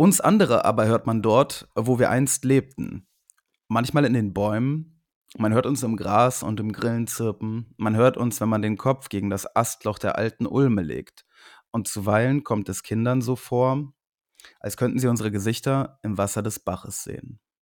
Uns andere aber hört man dort, wo wir einst lebten. Manchmal in den Bäumen, man hört uns im Gras und im Grillen zirpen, man hört uns, wenn man den Kopf gegen das Astloch der alten Ulme legt. Und zuweilen kommt es Kindern so vor, als könnten sie unsere Gesichter im Wasser des Baches sehen.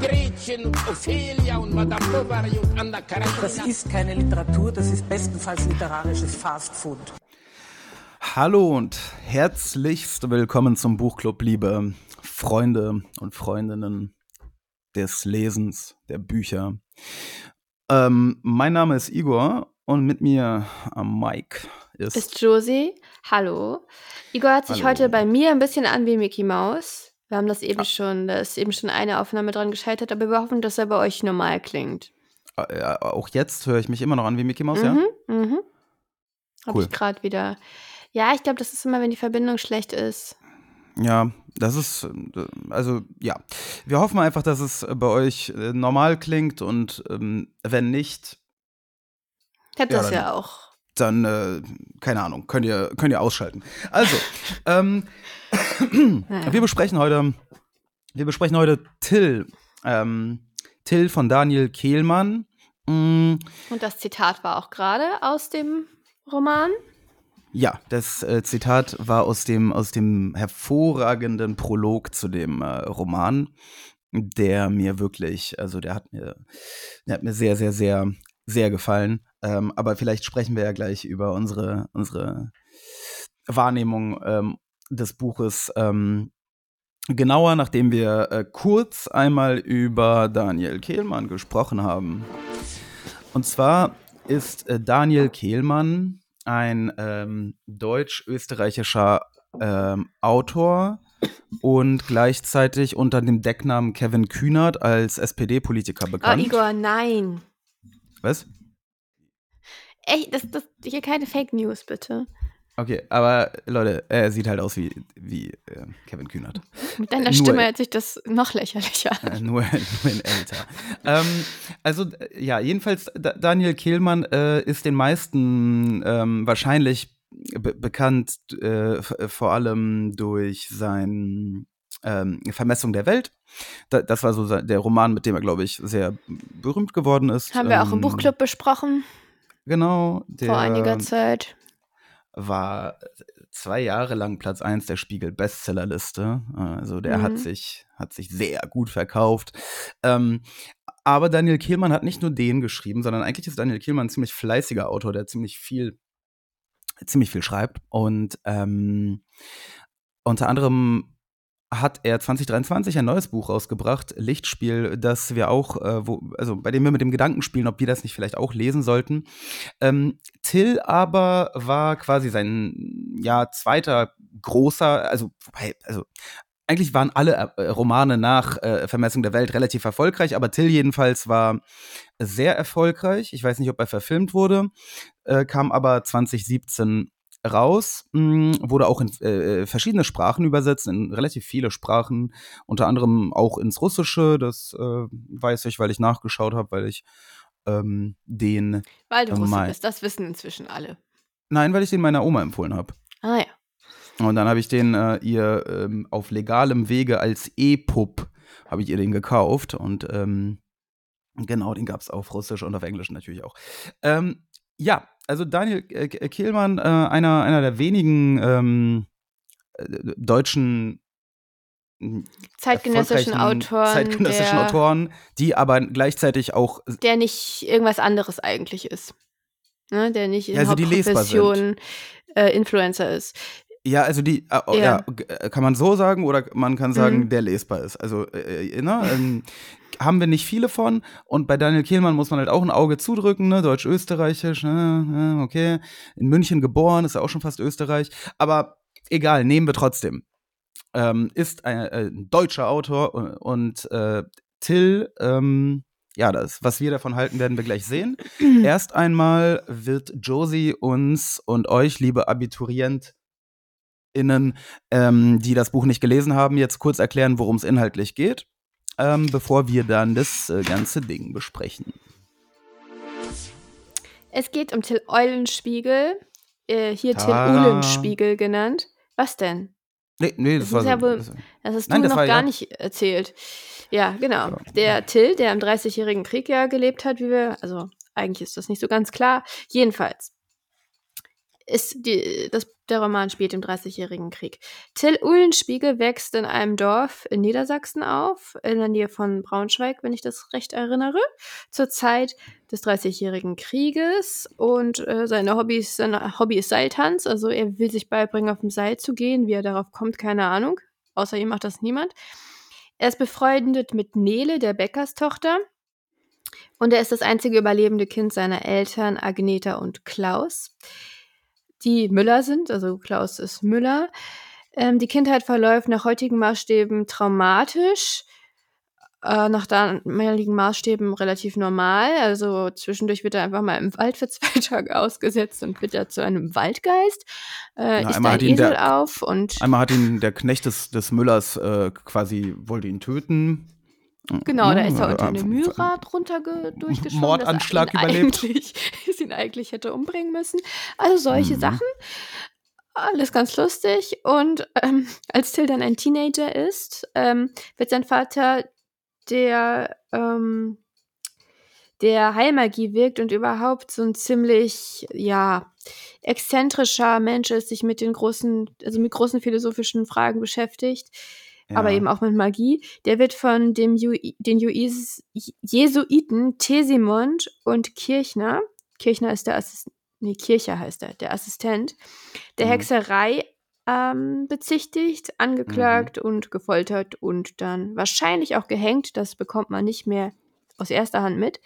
Gretchen und Ophelia und Madame Bovary und Anna Karenina. Das ist keine Literatur, das ist bestenfalls literarisches Fastfood. Hallo und herzlichst willkommen zum Buchclub, liebe Freunde und Freundinnen des Lesens, der Bücher. Ähm, mein Name ist Igor und mit mir am Mic ist. ist Josie. Hallo. Igor hört sich Hallo. heute bei mir ein bisschen an wie Mickey Mouse. Wir haben das eben schon, da ist eben schon eine Aufnahme dran gescheitert, aber wir hoffen, dass er bei euch normal klingt. äh, auch jetzt höre ich mich immer noch an wie Mickey Mouse, ja? Mhm, mhm. Hab Cool. ich gerade wieder. Ja, ich glaube, das ist immer, wenn die Verbindung schlecht ist. Ja, das ist, äh, also ja. Wir hoffen einfach, dass es bei euch äh, normal klingt und ähm, wenn nicht, Hätte Ja, das ja auch. dann, äh, keine Ahnung, könnt ihr, könnt ihr ausschalten. Also, ähm, Naja. wir besprechen heute, wir besprechen heute Till, ähm, Till von Daniel Kehlmann. Mm, Und das Zitat war auch gerade aus dem Roman. ja, das äh, Zitat war aus dem, aus dem hervorragenden Prolog zu dem äh, Roman, der mir wirklich, also der hat mir, der hat mir sehr, sehr, sehr, sehr gefallen. Ähm, aber vielleicht sprechen wir ja gleich über unsere, unsere Wahrnehmung ähm, des Buches ähm, genauer, nachdem wir äh, kurz einmal über Daniel Kehlmann gesprochen haben. Und zwar ist äh, Daniel Kehlmann ein ähm, deutsch-österreichischer ähm, Autor und gleichzeitig unter dem Decknamen Kevin Kühnert als SPD-Politiker Oh, bekannt. Igor, nein. Was? Echt, das, das, hier keine Fake News, bitte. Okay, aber Leute, er sieht halt aus wie, wie äh, Kevin Kühnert. Mit deiner Nur- Stimme hört sich das noch lächerlicher an. Äh, nur, nur in älter. ähm, also, äh, ja, jedenfalls, Da- Daniel Kehlmann äh, ist den meisten ähm, wahrscheinlich be bekannt, äh, vor allem durch sein ähm, Vermessung der Welt. Da, das war so der Roman, mit dem er, glaube ich, sehr berühmt geworden ist. Haben wir auch im Ähm, Buchclub besprochen, Genau. Der vor einiger Zeit. War zwei Jahre lang Platz 1 der Spiegel Bestsellerliste. Also der Mhm. hat sich hat sich sehr gut verkauft. Ähm, aber Daniel Kehlmann hat nicht nur den geschrieben, sondern eigentlich ist Daniel Kehlmann ein ziemlich fleißiger Autor, der ziemlich viel ziemlich viel schreibt und ähm, unter anderem hat er 2023 ein neues Buch rausgebracht, Lichtspiel, das wir auch, äh, wo, also bei dem wir mit dem Gedanken spielen, ob wir das nicht vielleicht auch lesen sollten. Ähm, Till aber war quasi sein ja zweiter großer, also also eigentlich waren alle äh, Romane nach äh, Vermessung der Welt relativ erfolgreich, aber Till jedenfalls war sehr erfolgreich. Ich weiß nicht, ob er verfilmt wurde, äh, kam aber 2017 raus, mh, wurde auch in äh, verschiedene Sprachen übersetzt, in relativ viele Sprachen, unter anderem auch ins Russische. Das äh, weiß ich, weil ich nachgeschaut habe, weil ich ähm, den, Weil du Oh Russe bist, das wissen inzwischen alle. nein, weil ich den meiner Oma empfohlen habe. Ah ja. Und dann habe ich den äh, ihr ähm, auf legalem Wege als E-Pub habe ich ihr den gekauft und ähm, genau, den gab es auf Russisch und auf Englisch natürlich auch. Ähm, ja, also Daniel Kehlmann, äh, einer, einer der wenigen ähm, äh, deutschen Zeitgenössischen Autoren, zeitgenössischen der, Autoren, die aber gleichzeitig auch der nicht irgendwas anderes eigentlich ist. Ne? Der nicht in Ja, also die. Hauptprofession äh, Influencer ist. Ja, also die, äh, oh, ja. Ja. äh, kann man so sagen oder man kann sagen, Mhm. der lesbar ist. Also, äh, äh, ne, ähm, haben wir nicht viele von. Und bei Daniel Kehlmann muss man halt auch ein Auge zudrücken, ne, deutsch-österreichisch, ne, äh, okay. In München geboren, ist ja auch schon fast Österreich. Aber egal, nehmen wir trotzdem. ähm, ist ein, äh, ein deutscher Autor und, und äh, Till, ähm, ja, das, was wir davon halten, werden wir gleich sehen. Erst einmal wird Josie uns und euch, liebe AbiturientInnen, ähm, die das Buch nicht gelesen haben, jetzt kurz erklären, worum es inhaltlich geht, ähm, bevor wir dann das äh, ganze Ding besprechen. Es geht um Till Eulenspiegel, äh, hier Till. Uhlenspiegel genannt. Was denn? Nee, nee, das, Das war ist ja wohl- das- hast Nein, du das noch war gar ja- nicht erzählt. Ja, genau. Der Till, der im Dreißigjährigen Krieg ja gelebt hat, wie wir, also eigentlich ist das nicht so ganz klar. Jedenfalls ist die, das, der Roman spielt im Dreißigjährigen Krieg. Till Uhlenspiegel wächst in einem Dorf in Niedersachsen auf, in der Nähe von Braunschweig, wenn ich das recht erinnere, zur Zeit des Dreißigjährigen Krieges. Und äh, seine Hobbys, sein Hobby ist Seiltanz, also er will sich beibringen, auf dem Seil zu gehen. Wie er darauf kommt, keine Ahnung. Außer ihm macht das niemand. Er ist befreundet mit Nele, der Bäckerstochter. Und er ist das einzige überlebende Kind seiner Eltern, Agneta und Klaus, die Müller sind. Also Klaus ist Müller. Ähm, die Kindheit verläuft nach heutigen Maßstäben traumatisch. Äh, nach damaligen Maßstäben relativ normal. Also zwischendurch wird er einfach mal im Wald für zwei Tage ausgesetzt und wird er zu einem Waldgeist. Äh, Ja, isst einmal ein hat ihn Esel der- auf und Einmal hat ihn der Knecht des, des Müllers äh, quasi, wollte ihn töten. Genau, da ist er unter eine Mühlrad runter ge- durchgeschoben. Mordanschlag dass er ihn überlebt. Eigentlich, dass ihn eigentlich hätte umbringen müssen. Also solche Mhm. Sachen. Alles ganz lustig. Und ähm, als Till dann ein Teenager ist, ähm, wird sein Vater, der, ähm, der Heilmagie wirkt und überhaupt so ein ziemlich, ja, exzentrischer Mensch ist, sich mit den großen, also mit großen philosophischen Fragen beschäftigt aber eben auch mit Magie. Der wird von dem Ju den Juis Jesuiten Tesimond und Kirchner, Kirchner ist der Assistent, nee, Kircher heißt er, der Assistent, der Mhm. Hexerei ähm, bezichtigt, angeklagt und gefoltert und dann wahrscheinlich auch gehängt. Das bekommt man nicht mehr aus erster Hand mit.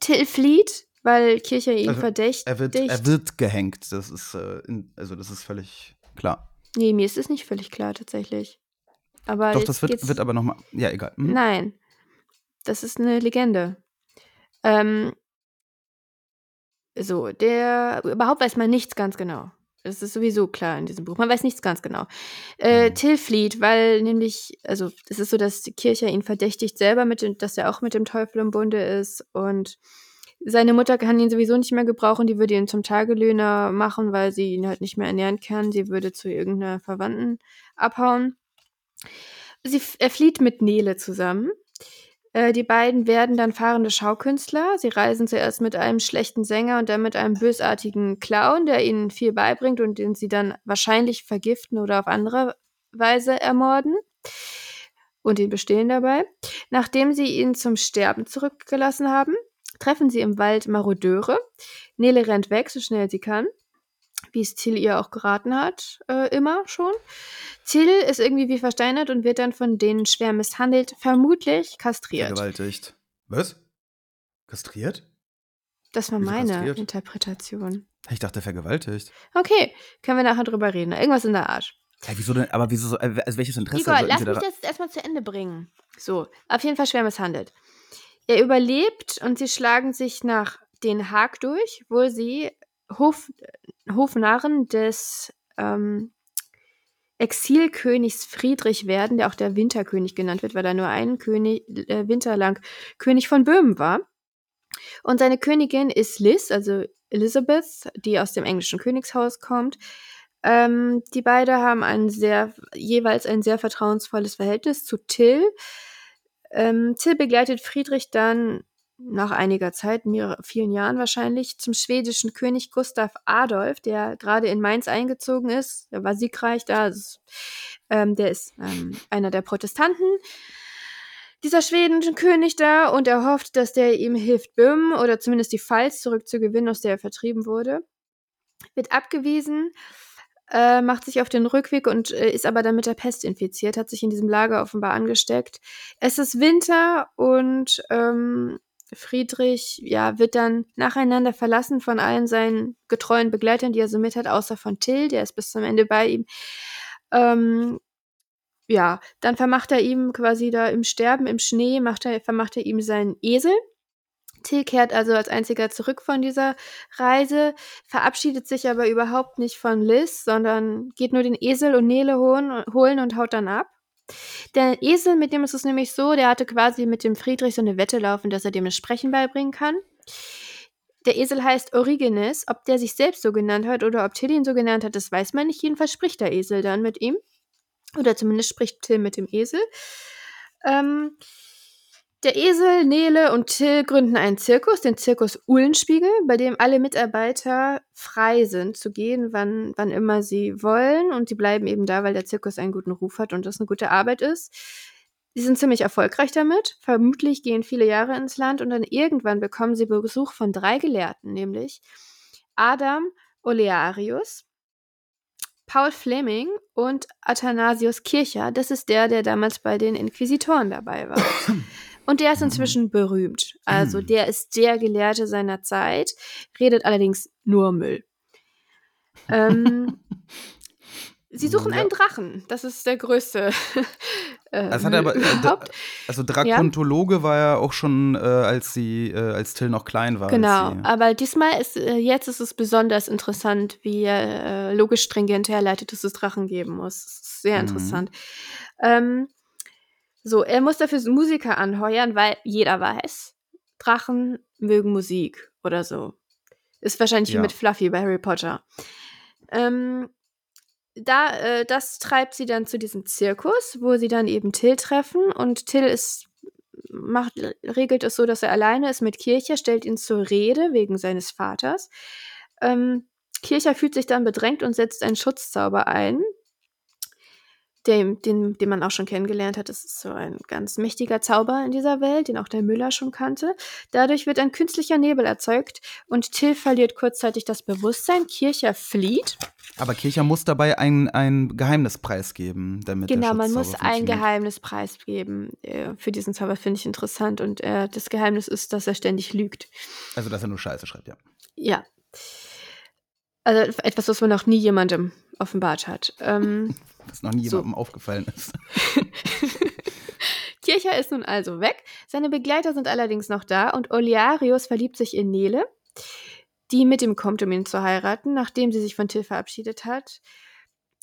Till flieht, weil Kircher ihn Also, verdächtigt. Er wird, er wird gehängt. Das ist, äh, in, also das ist völlig klar. Nee, mir ist es nicht völlig klar tatsächlich. Aber Doch, das wird, wird aber nochmal. Ja, egal. Hm? Nein, das ist eine Legende. Ähm, so, der, überhaupt weiß man nichts ganz genau. Das ist sowieso klar in diesem Buch. Man weiß nichts ganz genau. Äh, Mhm. Till flieht, weil nämlich, also es ist so, dass die Kirche ihn verdächtigt selber, mit dem, dass er auch mit dem Teufel im Bunde ist und seine Mutter kann ihn sowieso nicht mehr gebrauchen, die würde ihn zum Tagelöhner machen, weil sie ihn halt nicht mehr ernähren kann. Sie würde zu irgendeiner Verwandten abhauen. Sie, er flieht mit Nele zusammen. Äh, die beiden werden dann fahrende Schaukünstler. Sie reisen zuerst mit einem schlechten Sänger und dann mit einem bösartigen Clown, der ihnen viel beibringt und den sie dann wahrscheinlich vergiften oder auf andere Weise ermorden und ihn bestehlen dabei. Nachdem sie ihn zum Sterben zurückgelassen haben, treffen sie im Wald Marodeure. Nele rennt weg, so schnell sie kann, wie es Till ihr auch geraten hat, äh, immer schon. Till ist irgendwie wie versteinert und wird dann von denen schwer misshandelt, vermutlich kastriert. Vergewaltigt. Was? Kastriert? Das war Wieso meine kastriert? Interpretation. Ich dachte vergewaltigt. Okay, können wir nachher drüber reden. Irgendwas in der Art. Ja, wieso denn? Aber wieso? so- äh, Also welches Interesse Igor, sollten lass mich da? das erstmal zu Ende bringen. So, auf jeden Fall schwer misshandelt. Er überlebt und sie schlagen sich nach Den Haag durch, wo sie Hof, Hofnarren des ähm, Exilkönigs Friedrich werden, der auch der Winterkönig genannt wird, weil er nur einen König, äh, Winter lang König von Böhmen war. Und seine Königin ist Liz, also Elizabeth, die aus dem englischen Königshaus kommt. Ähm, die beide haben ein sehr, jeweils ein sehr vertrauensvolles Verhältnis zu Till. Ähm, Till begleitet Friedrich dann nach einiger Zeit, mehrere, vielen Jahren wahrscheinlich, zum schwedischen König Gustav Adolf, der gerade in Mainz eingezogen ist. Der war siegreich da. Das, ähm, der ist ähm, einer der Protestanten. Dieser schwedische König da und er hofft, dass der ihm hilft, Böhmen oder zumindest die Pfalz zurückzugewinnen, aus der er vertrieben wurde. Wird abgewiesen, äh, macht sich auf den Rückweg und äh, ist aber dann mit der Pest infiziert, hat sich in diesem Lager offenbar angesteckt. Es ist Winter und ähm, Friedrich ja, wird dann nacheinander verlassen von allen seinen getreuen Begleitern, die er so mit hat, außer von Till, der ist bis zum Ende bei ihm. Ähm, ja, dann vermacht er ihm quasi da im Sterben, im Schnee, macht er, vermacht er ihm seinen Esel. Till kehrt also als einziger zurück von dieser Reise, verabschiedet sich aber überhaupt nicht von Liz, sondern geht nur den Esel und Nele holen, holen und haut dann ab. Der Esel, mit dem ist es nämlich so, der hatte quasi mit dem Friedrich so eine Wette laufen, dass er dem das Sprechen beibringen kann. Der Esel heißt Origenes. Ob der sich selbst so genannt hat oder ob Till ihn so genannt hat, das weiß man nicht. Jedenfalls spricht der Esel dann mit ihm. Oder zumindest spricht Till mit dem Esel. Ähm, der Esel, Nele und Till gründen einen Zirkus, den Zirkus Uhlenspiegel, bei dem alle Mitarbeiter frei sind zu gehen, wann, wann immer sie wollen. Und sie bleiben eben da, weil der Zirkus einen guten Ruf hat und das eine gute Arbeit ist. Sie sind ziemlich erfolgreich damit. Vermutlich gehen viele Jahre ins Land und dann irgendwann bekommen sie Besuch von drei Gelehrten, nämlich Adam Olearius, Paul Fleming und Athanasius Kircher. Das ist der, der damals bei den Inquisitoren dabei war. Und der ist inzwischen berühmt. Also Hm. der ist der Gelehrte seiner Zeit, redet allerdings nur Müll. Ähm, sie suchen Ja. einen Drachen. Das ist der größte. Äh, Das hat er aber, äh, überhaupt. Also Drakontologe war ja auch schon, äh, als sie, äh, als Till noch klein war. Genau, aber diesmal ist, äh, jetzt ist es besonders interessant, wie er äh, logisch stringent herleitet, dass es Drachen geben muss. Das ist sehr Mhm. interessant. Ähm, so, er muss dafür Musiker anheuern, weil jeder weiß, Drachen mögen Musik oder so. Ist wahrscheinlich wie Ja. mit Fluffy bei Harry Potter. Ähm, da, äh, das treibt sie dann zu diesem Zirkus, wo sie dann eben Till treffen und Till ist macht, regelt es so, dass er alleine ist mit Kircher, stellt ihn zur Rede wegen seines Vaters. Ähm, Kircher fühlt sich dann bedrängt und setzt einen Schutzzauber ein, den, den, den man auch schon kennengelernt hat. Das ist so ein ganz mächtiger Zauber in dieser Welt, den auch der Müller schon kannte. Dadurch wird ein künstlicher Nebel erzeugt und Till verliert kurzzeitig das Bewusstsein. Kircher flieht. Aber Kircher muss dabei ein, ein Geheimnis preisgeben, damit der Genau, man Schutzzauber muss ein funktioniert. Geheimnis preisgeben äh, für diesen Zauber, finde ich interessant. Und äh, das Geheimnis ist, dass er ständig lügt. Also, dass er nur Scheiße schreibt, ja. Ja. Also etwas, was man noch nie jemandem offenbart hat. Ähm, Was noch nie So. jemandem aufgefallen ist. Kircher ist nun also weg. Seine Begleiter sind allerdings noch da und Olearius verliebt sich in Nele, die mit ihm kommt, um ihn zu heiraten, nachdem sie sich von Till verabschiedet hat.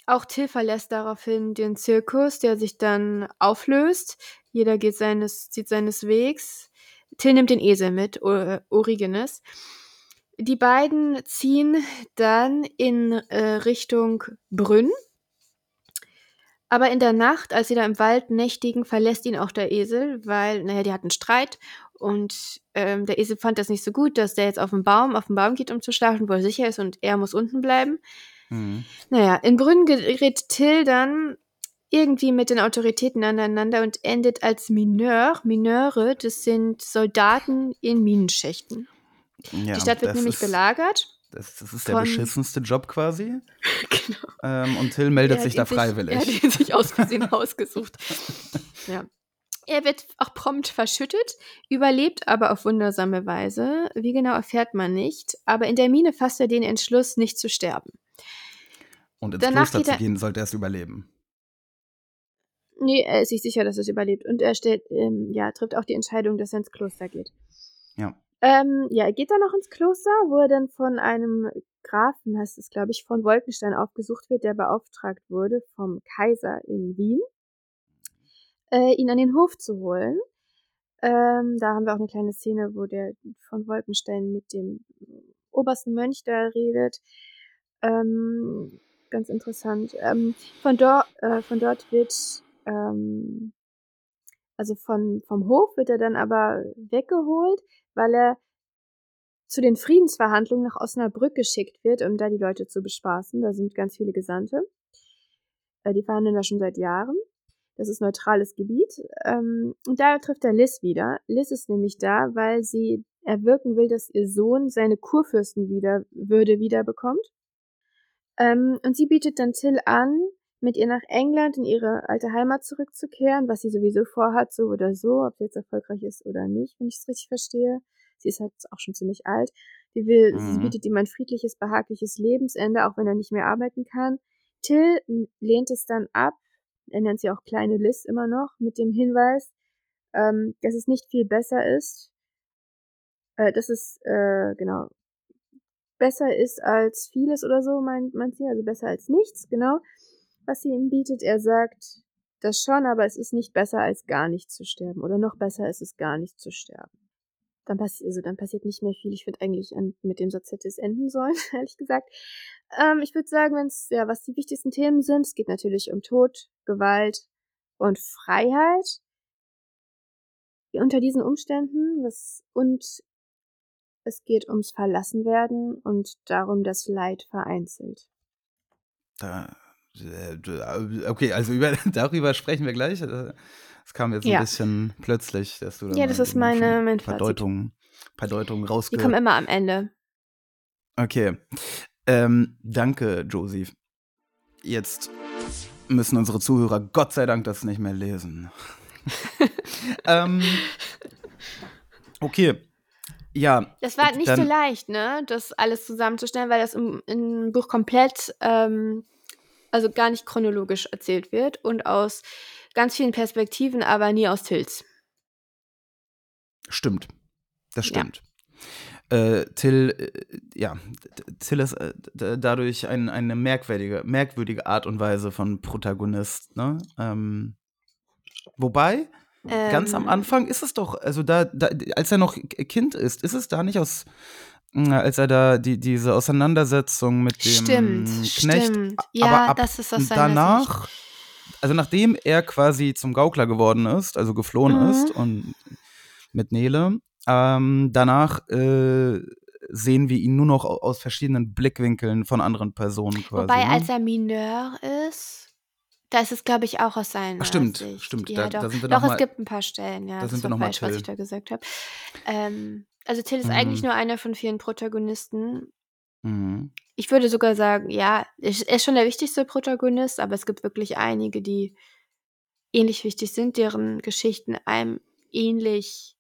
Auch Till verlässt daraufhin den Zirkus, der sich dann auflöst. Jeder geht seines, zieht seines Wegs. Till nimmt den Esel mit, O- Origenes. Die beiden ziehen dann in äh, Richtung Brünn. Aber in der Nacht, als sie da im Wald nächtigen, verlässt ihn auch der Esel, weil, naja, die hatten Streit und ähm, der Esel fand das nicht so gut, dass der jetzt auf den Baum, auf den Baum geht, um zu schlafen, wo er sicher ist und er muss unten bleiben. Mhm. Naja, in Brünn gerät Till dann irgendwie mit den Autoritäten aneinander und endet als Mineur. Mineure, das sind Soldaten in Minenschächten. Ja, die Stadt wird nämlich belagert. Das, das ist der beschissenste Job quasi. Genau. Ähm, und Till meldet sich da freiwillig. er hat ihn sich aus Versehen ausgesucht. Ja. Er wird auch prompt verschüttet, überlebt aber auf wundersame Weise. Wie genau erfährt man nicht. Aber in der Mine fasst er den Entschluss, nicht zu sterben. Und ins Danach Kloster zu gehen, sollte er es überleben. Nee, er ist sich sicher, dass er es überlebt. Und er stellt, ähm, ja, trifft auch die Entscheidung, dass er ins Kloster geht. Ja. Ähm, ja, er geht dann noch ins Kloster, wo er dann von einem Grafen, heißt es, glaube ich, von Wolkenstein aufgesucht wird, der beauftragt wurde vom Kaiser in Wien, äh, ihn an den Hof zu holen. Ähm, da haben wir auch eine kleine Szene, wo der von Wolkenstein mit dem obersten Mönch da redet. Ähm, ganz interessant. Ähm, von, dort, äh, von dort wird, ähm, also von, vom Hof wird er dann aber weggeholt, weil er zu den Friedensverhandlungen nach Osnabrück geschickt wird, um da die Leute zu bespaßen. Da sind ganz viele Gesandte. Äh, die verhandeln da schon seit Jahren. Das ist neutrales Gebiet. Ähm, und da trifft er Liz wieder. Liz ist nämlich da, weil sie erwirken will, dass ihr Sohn seine Kurfürstenwürde wiederbekommt. Ähm, und sie bietet dann Till an, mit ihr nach England in ihre alte Heimat zurückzukehren, was sie sowieso vorhat, so oder so, ob sie jetzt erfolgreich ist oder nicht, wenn ich es richtig verstehe. Sie ist halt auch schon ziemlich alt. Sie will, sie Mhm. bietet ihm ein friedliches, behagliches Lebensende, auch wenn er nicht mehr arbeiten kann. Till lehnt es dann ab, er nennt sie auch kleine Liz immer noch, mit dem Hinweis, ähm, dass es nicht viel besser ist, äh, dass es, äh, genau, besser ist als vieles oder so, meint, meint sie, also besser als nichts, genau, was sie ihm bietet. Er sagt das schon, aber es ist nicht besser als gar nicht zu sterben. Oder noch besser ist es gar nicht zu sterben. Dann passiert, also dann passiert nicht mehr viel. Ich finde eigentlich an, mit dem Satz hätte es enden sollen, ehrlich gesagt. Ähm, ich würde sagen, wenn es, ja, was die wichtigsten Themen sind, es geht natürlich um Tod, Gewalt und Freiheit. Unter diesen Umständen, was, und es geht ums Verlassenwerden und darum, dass Leid vereinzelt. Da, okay, also über, darüber sprechen wir gleich. Äh, das kam jetzt Ja. ein bisschen plötzlich, dass du da Ja, das ist meine- mein ein paar. Deutungen, paar Deutungen Die kommen immer am Ende. Okay. Ähm, danke, Josie. Jetzt müssen unsere Zuhörer Gott sei Dank das nicht mehr lesen. ähm, okay. Ja. Das war nicht dann, so leicht, ne, das alles zusammenzustellen, weil das im, im Buch komplett, ähm, also gar nicht chronologisch erzählt wird und aus ganz vielen Perspektiven, aber nie aus Tills. Stimmt. Das Ja. stimmt. Äh, Till, äh, ja, Till ist äh, dadurch ein, eine merkwürdige, merkwürdige Art und Weise von Protagonist, ne? Ähm, wobei, ganz am Ähm, Anfang ist es doch, also da, da als er noch Kind ist, ist es da nicht aus, als er da die, diese Auseinandersetzung mit dem Stimmt, Knecht, stimmt. Ja, aber ab das ist aus seiner danach, also nachdem er quasi zum Gaukler geworden ist, also geflohen Mhm. ist und mit Nele, ähm, danach äh, sehen wir ihn nur noch au- aus verschiedenen Blickwinkeln von anderen Personen quasi. Wobei, ne? als er Mineur ist, da ist es, glaube ich, auch aus seiner Ach, stimmt, Sicht. stimmt, Ja, da- doch, da sind wir doch noch mal- es gibt ein paar Stellen, ja. da das sind wir war noch mal falsch, was ich da gesagt habe. Ähm, also Till ist eigentlich Mhm. nur einer von vielen Protagonisten. Mhm. Ich würde sogar sagen, ja, er ist er ist schon der wichtigste Protagonist, aber es gibt wirklich einige, die ähnlich wichtig sind, deren Geschichten einem ähnlich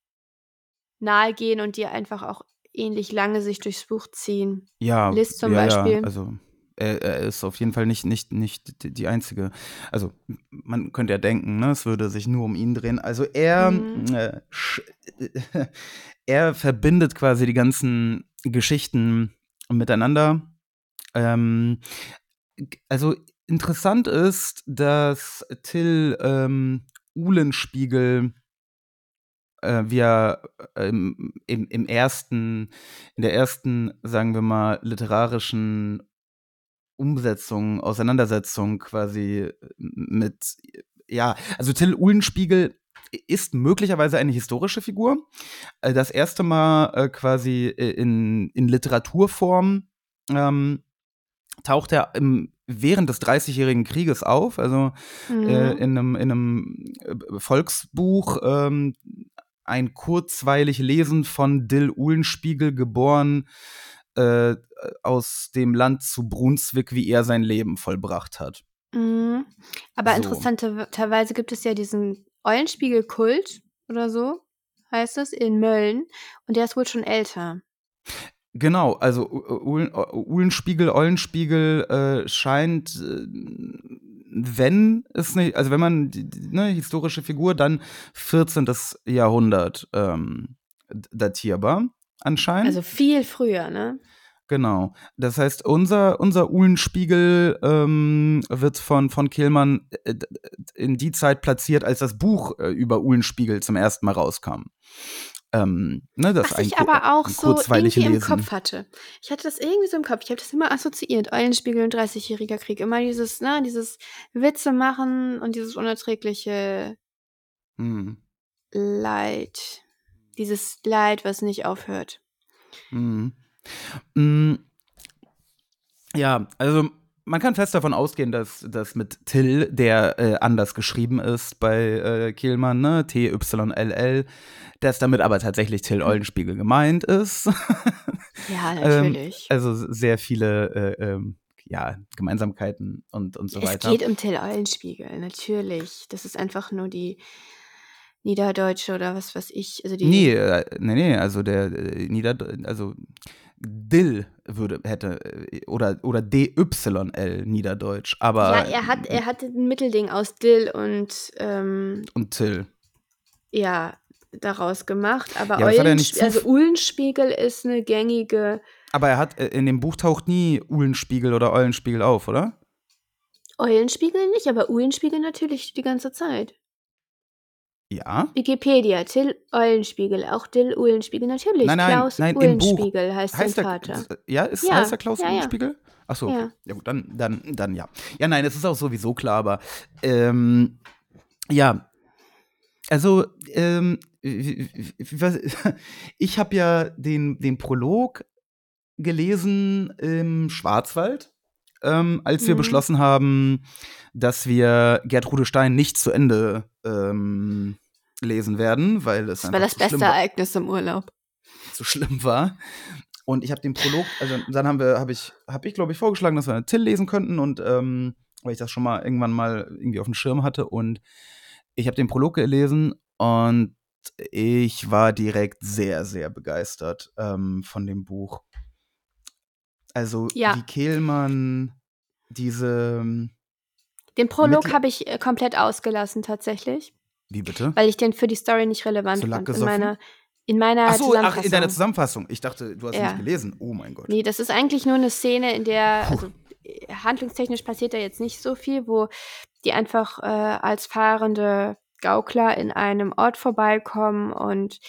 nahe gehen und die einfach auch ähnlich lange sich durchs Buch ziehen. Ja, Liz zum ja, Beispiel. Ja, also er, er ist auf jeden Fall nicht, nicht, nicht die, einzige. Also man könnte ja denken, ne, es würde sich nur um ihn drehen. Also er, Mhm. äh, sch- er verbindet quasi die ganzen Geschichten miteinander. Ähm, also interessant ist, dass Till ähm, Uhlenspiegel äh, wir ähm, im, im ersten, in der ersten, sagen wir mal, literarischen Umsetzung, Auseinandersetzung quasi mit, ja, also Till Uhlenspiegel ist möglicherweise eine historische Figur. Äh, Das erste Mal äh, quasi in, in Literaturform ähm, taucht er im, während des Dreißigjährigen Krieges auf, also Mhm. äh, in einem, in einem äh, Volksbuch ähm, ein kurzweilig Lesen von Dill Uhlenspiegel, geboren äh, aus dem Land zu Brunswick, wie er sein Leben vollbracht hat. Mhm. Aber So. interessanterweise gibt es ja diesen Eulenspiegel-Kult oder so, heißt es, in Mölln. Und der ist wohl schon älter. Genau, also Uhlenspiegel, Eulenspiegel äh, scheint, äh, wenn es nicht, also wenn man die, die, ne, historische Figur, dann 14. Jahrhundert ähm, datierbar anscheinend. Also viel früher, ne? Genau. Das heißt, unser, unser Uhlenspiegel ähm, wird von, von Kehlmann äh, in die Zeit platziert, als das Buch äh, über Uhlenspiegel zum ersten Mal rauskam. Ähm, ne, das Was ich aber auch so irgendwie im Lesen. Kopf hatte. Ich hatte das irgendwie so im Kopf. Ich habe das immer assoziiert. Eulenspiegel und 30-jähriger Krieg. Immer dieses, ne, dieses Witze machen und dieses unerträgliche Hm. Leid. Dieses Leid, was nicht aufhört. Mhm. Mm, Ja, also man kann fest davon ausgehen, dass das mit Till, der äh, anders geschrieben ist bei äh, Kehlmann, ne, T-Y-L-L, dass damit aber tatsächlich Till Eulenspiegel gemeint ist. Ja, Ähm, natürlich. also sehr viele äh, ähm, ja, Gemeinsamkeiten und, und so es weiter. geht um Till Eulenspiegel, natürlich. Das ist einfach nur die Niederdeutsche oder was weiß ich. Also die, Nee, äh, nee, nee, also der äh, Nieder also Dill würde, hätte, äh, oder, oder DYL Niederdeutsch, aber. ja, er hat, er hatte ein Mittelding aus Dill und ähm, Und Till. ja, daraus gemacht. Aber Ja, das hat nicht Eulenspie- zu- also Uhlenspiegel ist eine gängige Aber er hat, äh, in dem Buch taucht nie Uhlenspiegel oder Eulenspiegel auf, oder? Eulenspiegel nicht, aber Uhlenspiegel natürlich die ganze Zeit. Ja. Wikipedia, Till Eulenspiegel, auch Dill Uhlenspiegel, natürlich. Nein, nein, Klaus nein, Uhlenspiegel heißt sein Heißt der, Vater. ja, ist, Ja, heißt der Klaus ja, ja. Uhlenspiegel? Ach so. Ja. ja. gut, dann, dann, dann ja. Ja, nein, das ist auch sowieso klar, aber ähm, ja, also ähm, ich habe ja den, den Prolog gelesen im Schwarzwald, ähm, als wir Mhm. beschlossen haben, dass wir Gertrude Stein nicht zu Ende ähm, lesen werden, weil es Das war das beste war Ereignis im Urlaub. so schlimm war. Und ich habe den Prolog, also dann haben wir, habe ich, habe ich glaube ich vorgeschlagen, dass wir eine Till lesen könnten und ähm, weil ich das schon mal irgendwann mal irgendwie auf dem Schirm hatte und ich habe den Prolog gelesen und ich war direkt sehr, sehr begeistert ähm, von dem Buch. Also Ja. wie Kehlmann diese, Den Prolog habe ich äh, komplett ausgelassen tatsächlich, wie bitte? weil ich den für die Story nicht relevant Lack fand. In meiner, in meiner Ach so, ach, Zusammenfassung. in deiner Zusammenfassung. Ich dachte, du hast Ja. nicht gelesen. Oh mein Gott. Nee, das ist eigentlich nur eine Szene, in der, also handlungstechnisch passiert da jetzt nicht so viel, wo die einfach äh, als fahrende Gaukler in einem Ort vorbeikommen und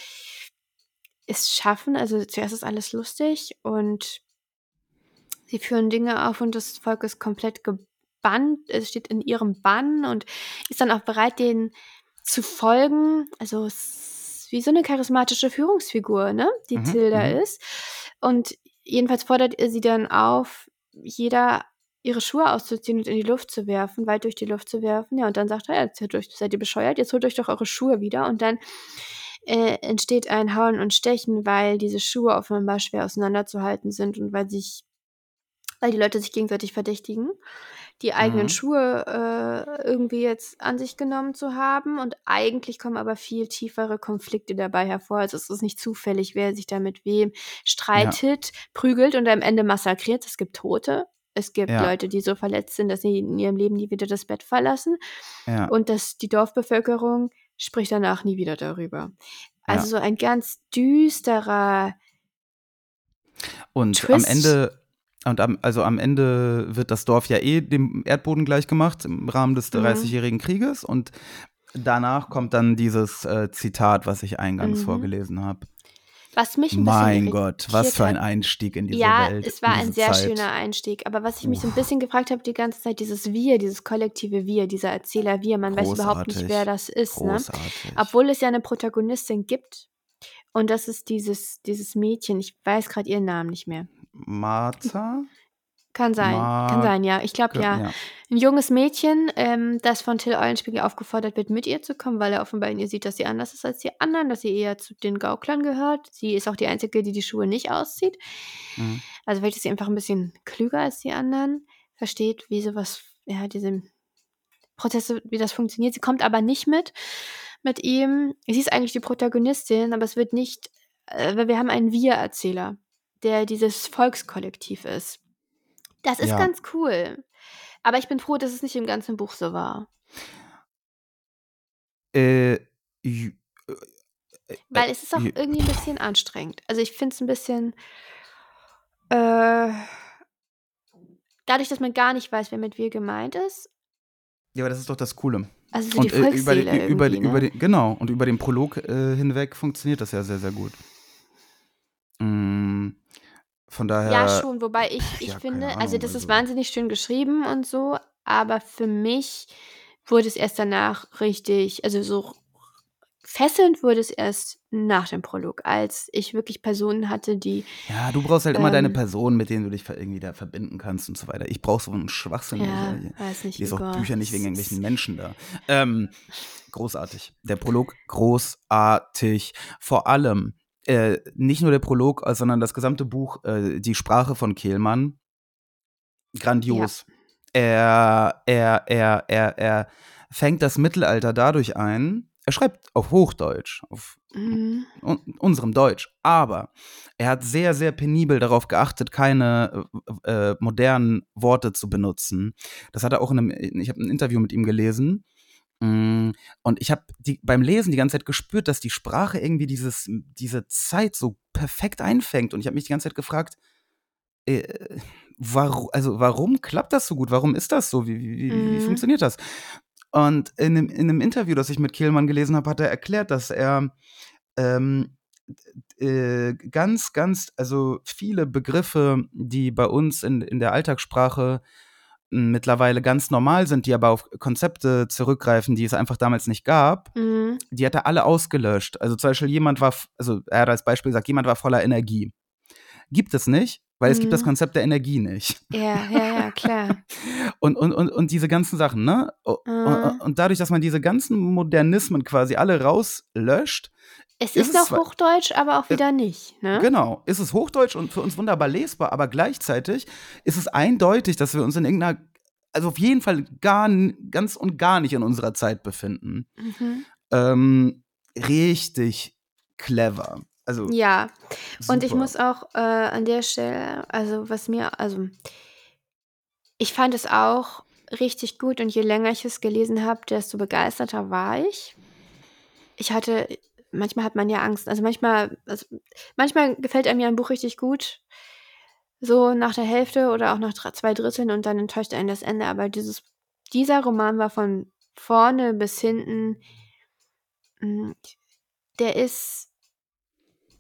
es schaffen. Also zuerst ist alles lustig und sie führen Dinge auf und das Volk ist komplett gebannt, es steht in ihrem Bann und ist dann auch bereit, denen zu folgen. Also es ist wie so eine charismatische Führungsfigur, ne? Die Mhm, Tilda mhm. ist. Und jedenfalls fordert ihr sie dann auf, jeder ihre Schuhe auszuziehen und in die Luft zu werfen, weit durch die Luft zu werfen. Ja, und dann sagt er, jetzt euch- seid ihr bescheuert, jetzt holt euch doch eure Schuhe wieder. Und dann äh, entsteht ein Hauen und Stechen, weil diese Schuhe offenbar schwer auseinanderzuhalten sind und weil sich, weil die Leute sich gegenseitig verdächtigen, die eigenen Mhm. Schuhe äh, irgendwie jetzt an sich genommen zu haben. Und eigentlich kommen aber viel tiefere Konflikte dabei hervor. Also es ist nicht zufällig, wer sich da mit wem streitet, prügelt und am Ende massakriert. Es gibt Tote. Es gibt Ja. Leute, die so verletzt sind, dass sie in ihrem Leben nie wieder das Bett verlassen. Ja. Und dass die Dorfbevölkerung spricht danach nie wieder darüber. Also Ja. so ein ganz düsterer, Und Twist. am Ende, und am, also am Ende wird das Dorf ja eh dem Erdboden gleichgemacht im Rahmen des Mhm. 30-jährigen Krieges. Und danach kommt dann dieses äh, Zitat, was ich eingangs Mhm. vorgelesen habe. was mich ein bisschen Mein Gott, was für ein. Einstieg in diese ja, Welt. es war in ein sehr Zeit. schöner Einstieg. Aber was ich mich so ein Uff. bisschen gefragt habe die ganze Zeit, dieses Wir, dieses kollektive Wir, dieser Erzähler Wir, man weiß überhaupt nicht, Großartig. wer das ist. Ne? Großartig. Obwohl es ja eine Protagonistin gibt. Und das ist dieses, dieses Mädchen, ich weiß gerade ihren Namen nicht mehr. Martha? Kann sein, kann Mag- sein, ja. Ich glaube ja. Ein junges Mädchen, ähm, das von Till Eulenspiegel aufgefordert wird, mit ihr zu kommen, weil er offenbar in ihr sieht, dass sie anders ist als die anderen, dass sie eher zu den Gauklern gehört. Sie ist auch die Einzige, die die Schuhe nicht auszieht. Mhm. Also vielleicht ist sie einfach ein bisschen klüger als die anderen, versteht, wie sowas, ja, diese Prozesse, wie das funktioniert. Sie kommt aber nicht mit mit ihm. Sie ist eigentlich die Protagonistin, aber es wird nicht, äh, weil wir haben einen Wir-Erzähler, der dieses Volkskollektiv ist. Das ist Ja. ganz cool. Aber ich bin froh, dass es nicht im ganzen Buch so war. Äh, j- Weil es ist auch irgendwie ein bisschen anstrengend. Also ich finde es ein bisschen. Äh, dadurch, dass man gar nicht weiß, wer mit wir gemeint ist. ja, aber das ist doch das Coole. Also so Und die äh, über, Volksseele den, über, über ne? den, genau, und über den Prolog äh, hinweg funktioniert das ja sehr, sehr gut. Mm, von daher. Ja, schon, wobei ich, ich ja, finde, Ahnung, also das ist also- wahnsinnig schön geschrieben und so, aber für mich wurde es erst danach richtig, also so fesselnd wurde es erst nach dem Prolog, als ich wirklich Personen hatte, die, Ja, du brauchst halt immer deine Ähm, Personen, mit denen du dich irgendwie da verbinden kannst und so weiter. Ich brauch so einen Schwachsinn. ja, Ich, weiß ich nicht, lese auch Igor, Bücher nicht wegen ist- irgendwelchen Menschen da. Ähm, großartig. Der Prolog, großartig. Vor allem, äh, nicht nur der Prolog, äh, sondern das gesamte Buch, äh, die Sprache von Kehlmann, grandios. Er, er, er, er, er fängt das Mittelalter dadurch ein, er schreibt auf Hochdeutsch, auf Mhm. un unserem Deutsch. Aber er hat sehr, sehr penibel darauf geachtet, keine äh, äh, modernen Worte zu benutzen. Das hat er auch in einem, ich habe ein Interview mit ihm gelesen. Mm, Und ich habe beim Lesen die ganze Zeit gespürt, dass die Sprache irgendwie dieses, diese Zeit so perfekt einfängt. Und ich habe mich die ganze Zeit gefragt, äh, warum, also warum klappt das so gut? Warum ist das so? Wie, wie, wie, wie Mhm. funktioniert das? Und in einem, in einem Interview, das ich mit Kehlmann gelesen habe, hat er erklärt, dass er ähm, äh, ganz, ganz, also viele Begriffe, die bei uns in, in der Alltagssprache m, mittlerweile ganz normal sind, die aber auf Konzepte zurückgreifen, die es einfach damals nicht gab, Mhm. die hat er alle ausgelöscht. Also zum Beispiel jemand war, also er hat als Beispiel gesagt, jemand war voller Energie. Gibt es nicht, weil es gibt das Mhm. Konzept der Energie nicht. Ja, ja, ja, klar. Und, und, und, und diese ganzen Sachen, ne? Mhm. Und, und dadurch, dass man diese ganzen Modernismen quasi alle rauslöscht, Es Ist ist, noch Hochdeutsch, aber auch wieder nicht, ne? Genau, ist es Hochdeutsch und für uns wunderbar lesbar, aber gleichzeitig ist es eindeutig, dass wir uns in irgendeiner, also auf jeden Fall gar, ganz und gar nicht in unserer Zeit befinden. Mhm. Ähm, richtig clever. Also, Ja, und ich super. muss auch äh, an der Stelle, also was mir, also ich fand es auch richtig gut und je länger ich es gelesen habe, desto begeisterter war ich. Ich hatte, manchmal hat man ja Angst, also manchmal, also manchmal gefällt einem ja ein Buch richtig gut, so nach der Hälfte oder auch nach zwei Dritteln und dann enttäuscht einen das Ende, aber dieses, dieser Roman war von vorne bis hinten, mh, der ist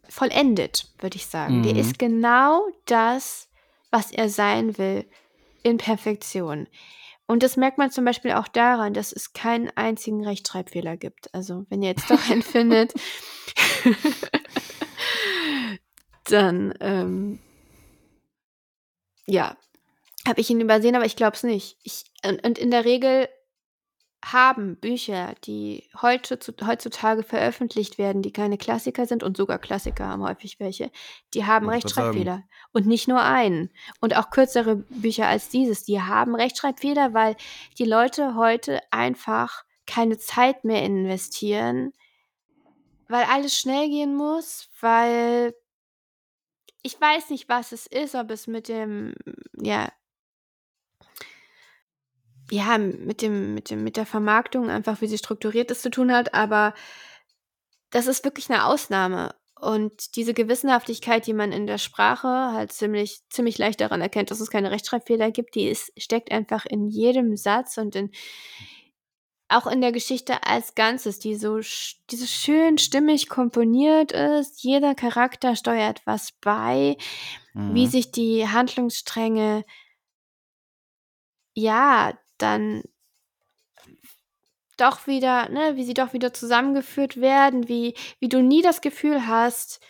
vollendet, würde ich sagen. Der Mhm. ist genau das, was er sein will, in Perfektion. Und das merkt man zum Beispiel auch daran, dass es keinen einzigen Rechtschreibfehler gibt. Also, wenn ihr jetzt doch einen findet, dann, ähm, ja, habe ich ihn übersehen, aber ich glaube es nicht. Ich, und, und in der Regel haben Bücher, die heutzutage veröffentlicht werden, die keine Klassiker sind und sogar Klassiker haben häufig welche, die haben ich. Rechtschreibfehler. Und nicht nur einen. Und auch kürzere Bücher als dieses, die haben Rechtschreibfehler, weil die Leute heute einfach keine Zeit mehr investieren, weil alles schnell gehen muss, weil ich weiß nicht, was es ist, ob es mit dem, ja, ja, mit dem, mit dem, mit der Vermarktung einfach, wie sie strukturiert ist, zu tun hat, aber das ist wirklich eine Ausnahme. Und diese Gewissenhaftigkeit, die man in der Sprache halt ziemlich, ziemlich leicht daran erkennt, dass es keine Rechtschreibfehler gibt, die ist, steckt einfach in jedem Satz und in, auch in der Geschichte als Ganzes, die so, die so schön stimmig komponiert ist. Jeder Charakter steuert was bei, wie Mhm. sich die Handlungsstränge, ja, dann doch wieder, ne, wie sie doch wieder zusammengeführt werden, wie, wie du nie das Gefühl hast,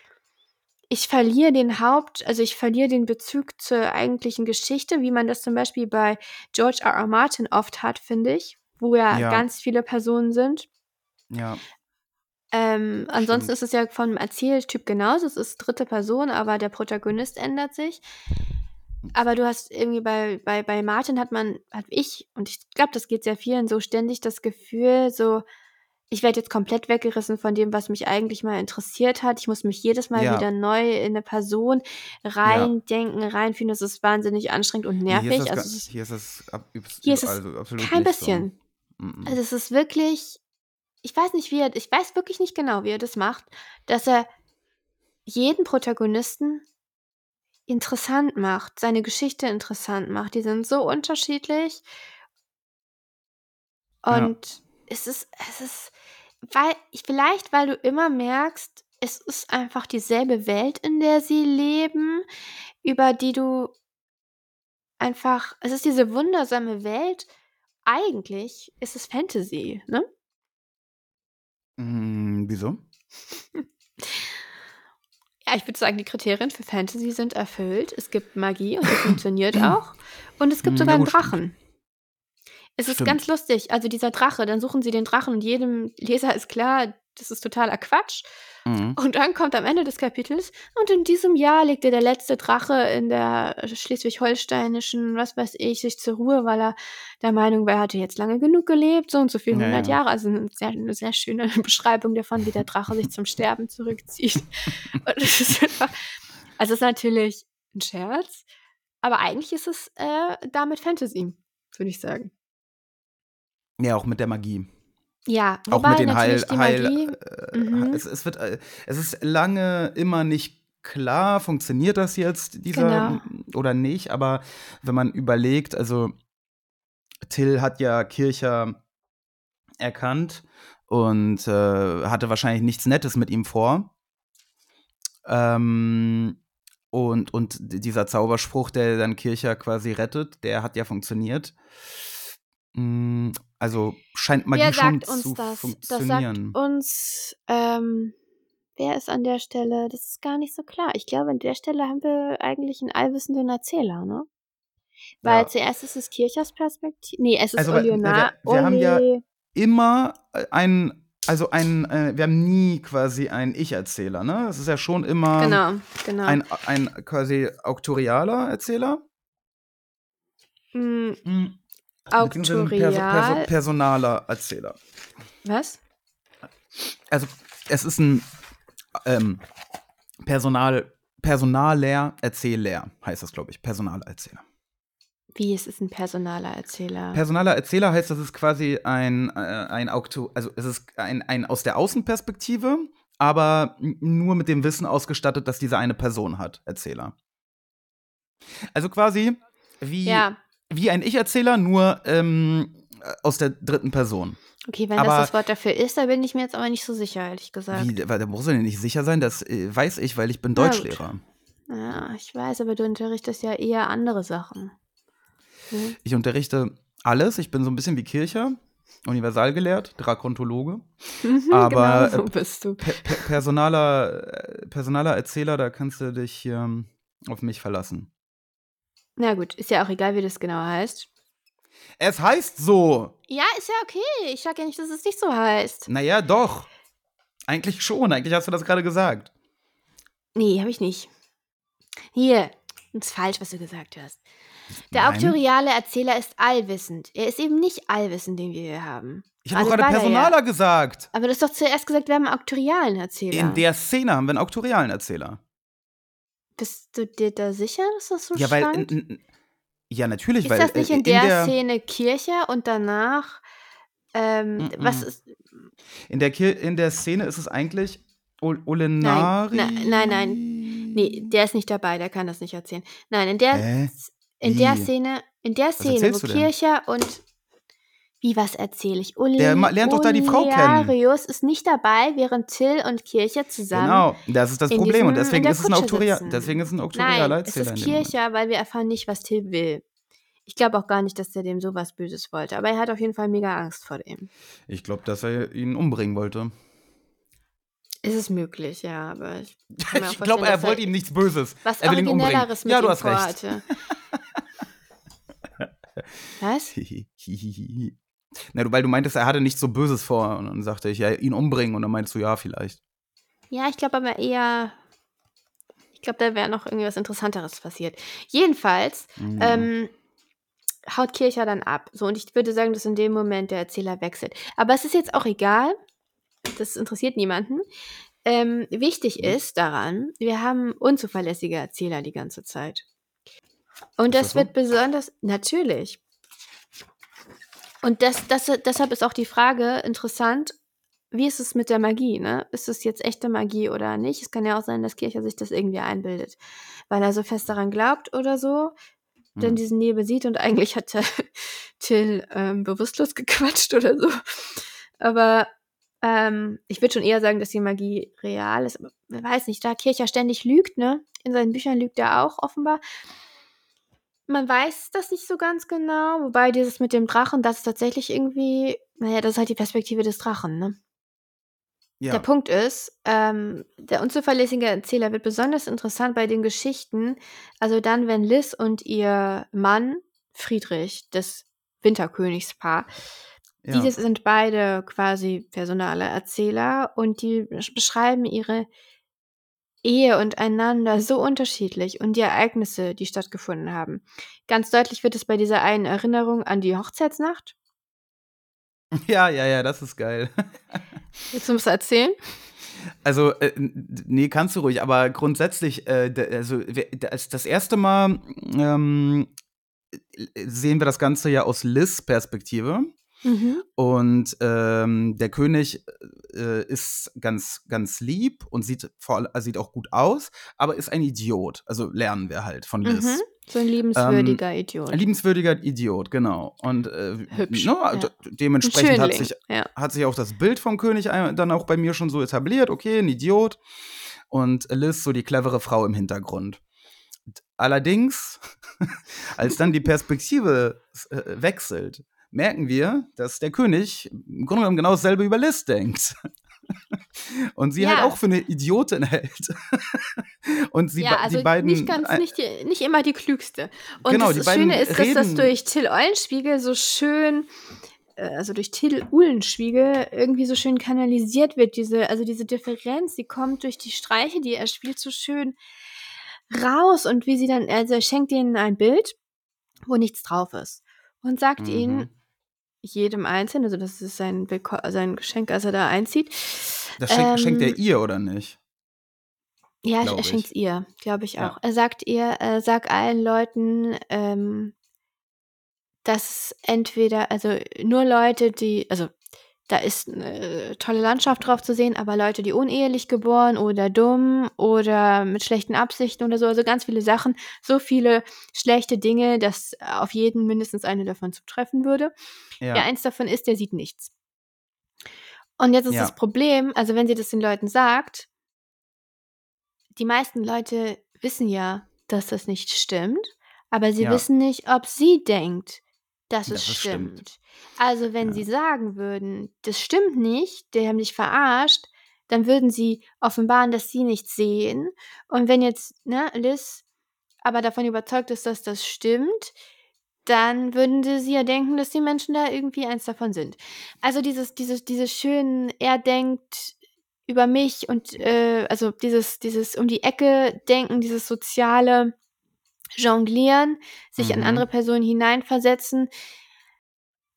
ich verliere den Haupt, also ich verliere den Bezug zur eigentlichen Geschichte, wie man das zum Beispiel bei George R. R. Martin oft hat, finde ich, wo ja, Ja. ganz viele Personen sind. ja. Ähm, ansonsten Stimmt. ist es ja vom Erzähltyp genauso, es ist dritte Person, aber der Protagonist ändert sich. Aber du hast irgendwie bei, bei, bei Martin hat man, hat ich, und ich glaube, das geht sehr vielen so ständig das Gefühl, so, ich werde jetzt komplett weggerissen von dem, was mich eigentlich mal interessiert hat. Ich muss mich jedes Mal Ja. wieder neu in eine Person reindenken, reinfühlen. Das ist wahnsinnig anstrengend und nervig. Hier ist das, also hier ist das ab, Hier ist es also absolut kein bisschen. So. Also es ist wirklich, ich weiß nicht, wie er, ich weiß wirklich nicht genau, wie er das macht, dass er jeden Protagonisten interessant macht, seine Geschichte interessant macht. Die sind so unterschiedlich. Ja. Und es ist, es ist, weil, vielleicht, weil du immer merkst, es ist einfach dieselbe Welt, in der sie leben, über die du einfach, es ist diese wundersame Welt. Eigentlich ist es Fantasy, ne? Mm, wieso? Ich würde sagen, die Kriterien für Fantasy sind erfüllt. Es gibt Magie und die funktioniert auch. Und es gibt Hm, sogar einen. Drachen. Es ist Stimmt. ganz lustig. Also dieser Drache, dann suchen sie den Drachen und jedem Leser ist klar, das ist totaler Quatsch. Mhm. Und dann kommt am Ende des Kapitels, und in diesem Jahr legte der letzte Drache in der schleswig-holsteinischen, was weiß ich, sich zur Ruhe, weil er der Meinung war, er hatte jetzt lange genug gelebt, so und so viele hundert ja. Jahre. Also eine sehr, eine sehr schöne Beschreibung davon, wie der Drache sich zum Sterben zurückzieht. Und das ist einfach, also es ist natürlich ein Scherz, aber eigentlich ist es äh, damit Fantasy, würde ich sagen. Ja, auch mit der Magie. Ja, Auch mit den Heil, Heil Magie, äh, Mhm. es, es wird, äh, es ist lange immer nicht klar, funktioniert das jetzt, dieser Genau. oder nicht, aber wenn man überlegt, also Till hat ja Kircher erkannt und äh, hatte wahrscheinlich nichts Nettes mit ihm vor. Ähm, und, und dieser Zauberspruch, der dann Kircher quasi rettet, der hat ja funktioniert. Mm, Also scheint Magie wer schon zu das? Das funktionieren. sagt uns, ähm, wer ist an der Stelle? Das ist gar nicht so klar. Ich glaube, an der Stelle haben wir eigentlich einen allwissenden Erzähler, ne? Weil Ja. zuerst ist es Kirchers Perspektive. Nee, es ist Also, Oleonar. wir- wir haben ja immer ein, also ein, äh, wir haben nie quasi einen Ich-Erzähler, ne? Es ist ja schon immer Genau, genau. ein, ein quasi auktorialer Erzähler. Mhm. Ein perso perso personaler Erzähler. Was? Also es ist ein ähm, Personal, personaler Erzähler, heißt das, glaube ich. Personaler Erzähler. Wie, es ist ein personaler Erzähler. Personaler Erzähler heißt, das ist quasi ein, äh, ein Auktor, also es ist ein, ein aus der Außenperspektive, aber nur mit dem Wissen ausgestattet, dass diese eine Person hat, Erzähler. Also quasi wie, ja, wie ein Ich-Erzähler, nur ähm, aus der dritten Person. okay, wenn aber- das das Wort dafür ist, da bin ich mir jetzt aber nicht so sicher, ehrlich gesagt. Wie, weil da muss er nicht sicher sein, das äh, weiß ich, weil ich bin. Deutschlehrer. Ja, ich weiß, aber du unterrichtest ja eher andere Sachen. Hm? Ich unterrichte alles, ich bin so ein bisschen wie Kircher, universalgelehrt, Drakontologe. Aber, genau so äh, bist du. Per per personaler, äh, personaler Erzähler, da kannst du dich ähm, auf mich verlassen. Na gut, ist ja auch egal, wie das genau heißt. Es heißt so. Ja, ist ja okay. Ich sag ja nicht, dass es nicht so heißt. Naja, doch. Eigentlich schon. Eigentlich hast du das gerade gesagt. Nee, habe ich nicht. Hier, das ist falsch, was du gesagt hast. Der Nein. auktoriale Erzähler ist allwissend. Er ist eben nicht allwissend, den wir hier haben. Ich habe Also doch gerade Personaler Ja. gesagt. Aber du hast doch zuerst gesagt, wir haben einen auktorialen Erzähler. In der Szene haben wir einen auktorialen Erzähler. Bist du dir da sicher, dass das so ja, weil. stand? n- ja, natürlich, ist weil. das nicht äh, in, der, Szene Kirche und danach ähm, Mm-mm. was ist In der, Kir in der Szene ist es eigentlich nein, Olenari. nein, nein, nein. Nee, der ist nicht dabei, der kann das nicht erzählen. Nein, in der Hä? in der? Szene, in der Szene, wo? Kirche und wie was erzähle ich? Ole, Der lernt doch da die Frau kennen. Olearius ist nicht dabei, während Till und Kirche zusammen. Genau, das ist das Problem. Und deswegen ist es ein sitzen. Deswegen ist es ein Nein, es Erzähler. ist dem Moment. Kirche, weil wir erfahren nicht, was Till will. Ich glaube auch gar nicht, dass der dem sowas Böses wollte. Aber er hat auf jeden Fall mega Angst vor dem. Ich glaube, dass er ihn umbringen wollte. Ist es möglich, ja, aber ich Ich glaube, er wollte ihm nichts Böses. was er will ihn umbringen. Originelleres mit Ja, du hast recht. Was? Na, du, weil du meintest, er hatte nichts so Böses vor. Und dann sagte ich, ja, ihn umbringen. Und dann meinst du, ja, vielleicht. Ja, ich glaube aber eher. Ich glaube, da wäre noch irgendwas Interessanteres passiert. Jedenfalls Mhm. ähm, haut Kircher dann ab. So, und ich würde sagen, dass in dem Moment der Erzähler wechselt. Aber es ist jetzt auch egal. Das interessiert niemanden. Ähm, wichtig Mhm. ist daran, wir haben unzuverlässige Erzähler die ganze Zeit. Und Ist das, das so? wird besonders, natürlich. Und das, das, deshalb ist auch die Frage interessant, wie ist es mit der Magie, ne? Ist es jetzt echte Magie oder nicht? Es kann ja auch sein, dass Kircher sich das irgendwie einbildet, weil er so fest daran glaubt oder so, dann Hm. diesen Nebel sieht und eigentlich hat er Till ähm, bewusstlos gequatscht oder so. Aber ähm, ich würde schon eher sagen, dass die Magie real ist. Aber wer weiß nicht, da Kircher ständig lügt, ne? In seinen Büchern lügt er auch offenbar. Man weiß das nicht so ganz genau, wobei dieses mit dem Drachen, das ist tatsächlich irgendwie, naja, das ist halt die Perspektive des Drachen, ne? Ja. Der Punkt ist, ähm, der unzuverlässige Erzähler wird besonders interessant bei den Geschichten, also dann, wenn Liz und ihr Mann Friedrich, das Winterkönigspaar, Ja. Diese sind beide quasi personale Erzähler und die besch- beschreiben ihre Ehe und einander so unterschiedlich und die Ereignisse, die stattgefunden haben. Ganz deutlich wird es bei dieser einen Erinnerung an die Hochzeitsnacht. ja, ja, ja, das ist geil. Willst du was erzählen? Also, äh, nee, kannst du ruhig, aber grundsätzlich, äh, also das, das erste Mal ähm, sehen wir das Ganze ja aus Liz Perspektive. Mhm. Und ähm, der König äh, ist ganz, ganz lieb und sieht, vor, sieht auch gut aus, aber ist ein Idiot. Also lernen wir halt von Liz. Mhm. So ein liebenswürdiger Idiot. Ein liebenswürdiger Idiot, genau. Und äh, Hübsch, ne, ja. dementsprechend hat sich, ja. hat sich auch das Bild vom König dann auch bei mir schon so etabliert. Okay, ein Idiot. Und Liz so die clevere Frau im Hintergrund. Allerdings, als dann die Perspektive äh, wechselt, merken wir, dass der König im Grunde genommen genau dasselbe über Liz denkt. Und sie Ja. halt auch für eine Idiotin hält. Und sie, ja, also die beiden. nicht ganz, nicht, die, nicht immer die klügste. Und Genau, das Schöne ist, dass das durch Till Eulenspiegel so schön, äh, also durch Till Uhlenspiegel irgendwie so schön kanalisiert wird. Diese, also diese Differenz, die kommt durch die Streiche, die er spielt, so schön raus. Und wie sie dann, also er schenkt ihnen ein Bild, wo nichts drauf ist. Und sagt Mhm. ihnen, jedem einzeln, also das ist sein, Beko sein Geschenk, als er da einzieht. Das schenkt, schenkt er ähm, ihr, oder nicht? Ja, er schenkt ich. ihr, glaube ich Ja. auch. Er sagt ihr, äh, sag allen Leuten, ähm, dass entweder, also nur Leute, die, also da ist eine tolle Landschaft drauf zu sehen, aber Leute, die unehelich geboren oder dumm oder mit schlechten Absichten oder so, also ganz viele Sachen, so viele schlechte Dinge, dass auf jeden mindestens eine davon zutreffen würde. Ja. Ja, eins davon ist, der sieht nichts. Und jetzt ist Ja. das Problem, also wenn sie das den Leuten sagt, die meisten Leute wissen ja, dass das nicht stimmt, aber sie Ja. wissen nicht, ob sie denkt, dass Dass es stimmt. stimmt. Also wenn Ja. sie sagen würden, das stimmt nicht, die haben dich verarscht, dann würden sie offenbaren, dass sie nichts sehen. Und wenn jetzt ne, Liz aber davon überzeugt ist, dass das stimmt, dann würden sie sie ja denken, dass die Menschen da irgendwie eins davon sind. Also dieses, dieses, dieses schönen, er denkt über mich und äh, also dieses, dieses um die Ecke denken, dieses soziale Jonglieren, sich in Mhm. andere Personen hineinversetzen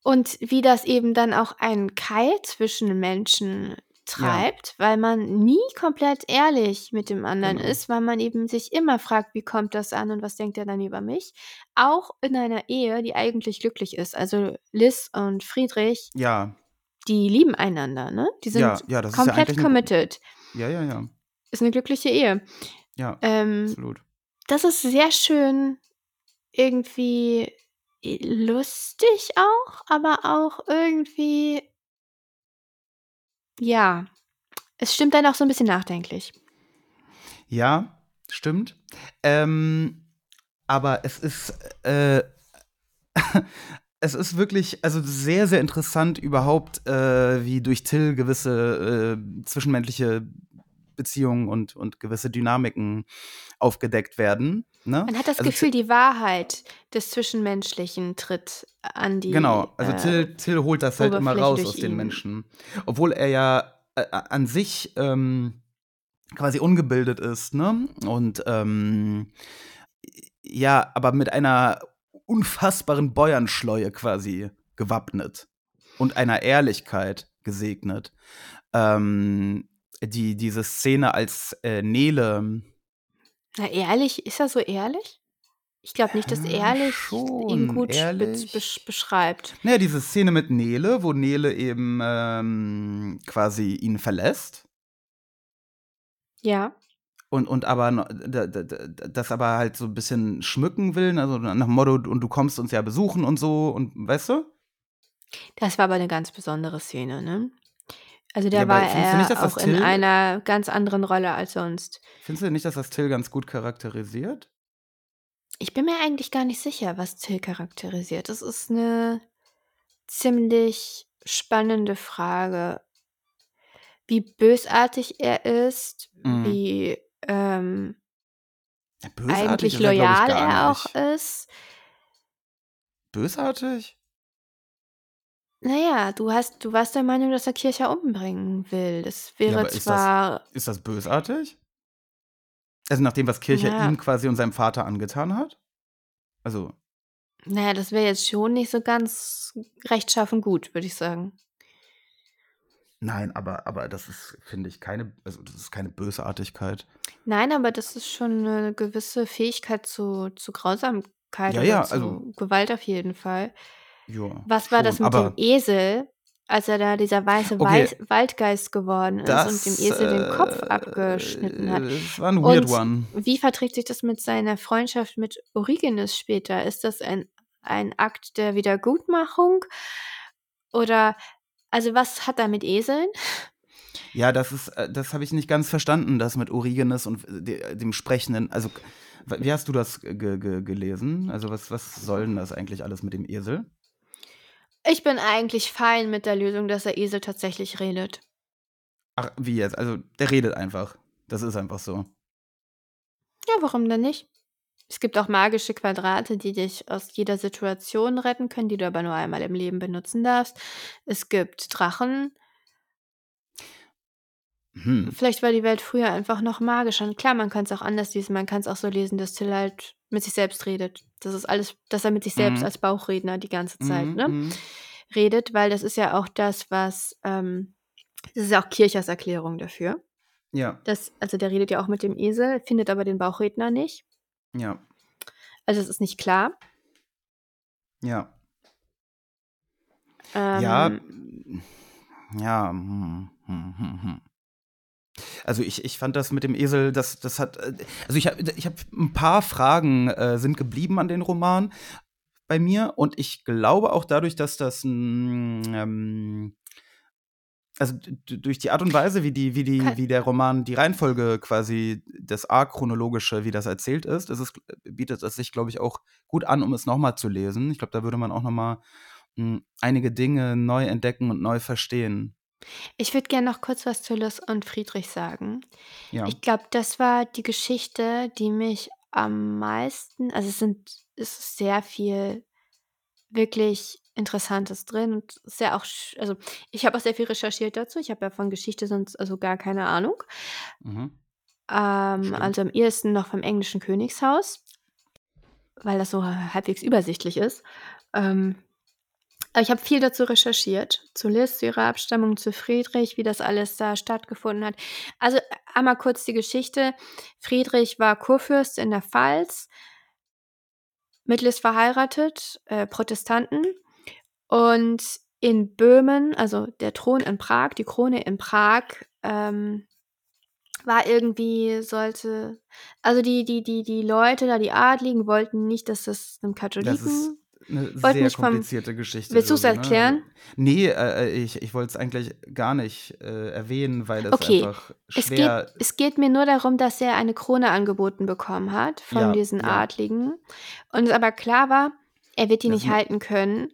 und wie das eben dann auch einen Keil zwischen Menschen treibt, weil man nie komplett ehrlich mit dem anderen Genau. ist, weil man eben sich immer fragt, wie kommt das an und was denkt er dann über mich. Auch in einer Ehe, die eigentlich glücklich ist. Also Liz und Friedrich, Ja, die lieben einander, ne? Die sind ja, ja, das ist ja komplett eigentlich eine, committed. Ja, ja, ja. Ist eine glückliche Ehe. Ja, Ähm, absolut. Das ist sehr schön irgendwie lustig auch, aber auch irgendwie ja, es stimmt dann auch so ein bisschen nachdenklich. Ja, stimmt. Ähm, aber es ist, äh, es ist wirklich, also sehr, sehr interessant überhaupt, äh, wie durch Till gewisse äh, zwischenmenschliche Beziehungen und, und gewisse Dynamiken aufgedeckt werden. Ne? Man hat das Also Gefühl, die Wahrheit des Zwischenmenschlichen tritt an die Genau, also äh, Till, Till holt das halt immer raus aus den ihn. Menschen. Obwohl er ja äh, an sich ähm, quasi ungebildet ist, ne? Und ähm, ja, aber mit einer unfassbaren Bäuernschleue quasi gewappnet und einer Ehrlichkeit gesegnet. Ähm, die, diese Szene als äh, Nele Na, ehrlich, ist er so ehrlich? Ich glaube nicht, dass Ja, ehrlich ihn schon gut ehrlich. besch beschreibt. Naja, diese Szene mit Nele, wo Nele eben ähm, quasi ihn verlässt Ja. und, und aber das aber halt so ein bisschen schmücken will, also nach dem Motto, und du kommst uns ja besuchen und so, und weißt du? Das war aber eine ganz besondere Szene, ne? Also Ja, da aber war nicht, er das auch in einer ganz anderen Rolle als sonst. Findest du nicht, dass das Till ganz gut charakterisiert? Ich bin mir eigentlich gar nicht sicher, was Till charakterisiert. Das ist eine ziemlich spannende Frage. Wie bösartig er ist, Mhm. wie ähm, Ja, eigentlich er, loyal gar er auch nicht. ist. Bösartig? Naja, du hast, du warst der Meinung, dass er Kircher umbringen will. Das Ja, wäre aber ist das, zwar, ist das bösartig? Also nach dem, was Kircher Ja. ihm quasi und seinem Vater angetan hat? Also, naja, das wäre jetzt schon nicht so ganz rechtschaffen gut, würde ich sagen. nein, aber, aber das ist, finde ich, keine, also das ist keine Bösartigkeit. Nein, aber das ist schon eine gewisse Fähigkeit zu, zu Grausamkeit Ja, oder ja, zu also- Gewalt auf jeden Fall. Ja, Was war das schon, mit aber dem Esel, als er da dieser weiße Okay. Wald, Waldgeist geworden ist das, und dem Esel den Kopf äh, abgeschnitten hat? Das war ein weird Und one. wie verträgt sich das mit seiner Freundschaft mit Origenes später? Ist das ein, ein Akt der Wiedergutmachung? Oder, also was hat er mit Eseln? Ja, das ist, äh, das habe ich nicht ganz verstanden, das mit Origenes und äh, de- dem Sprechenden. Also, wie hast du das ge ge gelesen? Also, was, was soll denn das eigentlich alles mit dem Esel? Ich bin eigentlich fein mit der Lösung, dass der Esel tatsächlich redet. Ach, wie jetzt? Also, der redet einfach. Das ist einfach so. Ja, warum denn nicht? Es gibt auch magische Quadrate, die dich aus jeder Situation retten können, die du aber nur einmal im Leben benutzen darfst. Es gibt Drachen. Hm. Vielleicht war die Welt früher einfach noch magischer. Und klar, man kann es auch anders lesen. Man kann es auch so lesen, dass Till halt mit sich selbst redet. Das ist alles, dass er mit sich selbst Mhm. als Bauchredner die ganze Zeit Mhm, ne, mhm. redet, weil das ist ja auch das, was, ähm, das ist ja auch Kirchers Erklärung dafür. Ja, Das, also der redet ja auch mit dem Esel, findet aber den Bauchredner nicht. ja, Also es ist nicht klar. ja. Ähm, Ja, ja. hm, hm, hm, hm. Also ich, ich fand das mit dem Esel, das, das hat, äh, also ich habe ich hab ein paar Fragen äh, sind geblieben an den Roman bei mir und ich glaube auch dadurch, dass das ein, ähm, also durch die Art und Weise, wie die, wie die, wie der Roman, die Reihenfolge quasi, das A-chronologische, wie das erzählt ist, ist es, bietet es sich, glaube ich, auch gut an, um es nochmal zu lesen. Ich glaube, da würde man auch nochmal einige Dinge neu entdecken und neu verstehen. Ich würde gerne noch kurz was zu Liz und Friedrich sagen. Ja. Ich glaube, das war die Geschichte, die mich am meisten, also es sind, es ist sehr viel wirklich Interessantes drin und sehr auch, also ich habe auch sehr viel recherchiert dazu. Ich habe ja von Geschichte sonst also gar keine Ahnung. Mhm. Ähm, also am ehesten noch vom englischen Königshaus, weil das so halbwegs übersichtlich ist. Ähm, aber ich habe viel dazu recherchiert. Zu Liz, zu ihrer Abstammung, zu Friedrich, wie das alles da stattgefunden hat. Also einmal kurz die Geschichte. Friedrich war Kurfürst in der Pfalz, mit Liz verheiratet, äh, Protestanten. Und in Böhmen, also der Thron in Prag, die Krone in Prag, ähm, war irgendwie, sollte, also die, die, die, die Leute da, die Adligen, wollten nicht, dass das einem Katholiken. Eine sehr komplizierte Geschichte. Willst du's Josie, ne? erklären? Nee, äh, ich, ich wollte es eigentlich gar nicht äh, erwähnen, weil es Okay, einfach Es schwer geht, es geht mir nur darum, dass er eine Krone angeboten bekommen hat von Ja, diesen ja. Adligen. Und es aber klar war, er wird die Das nicht halten können.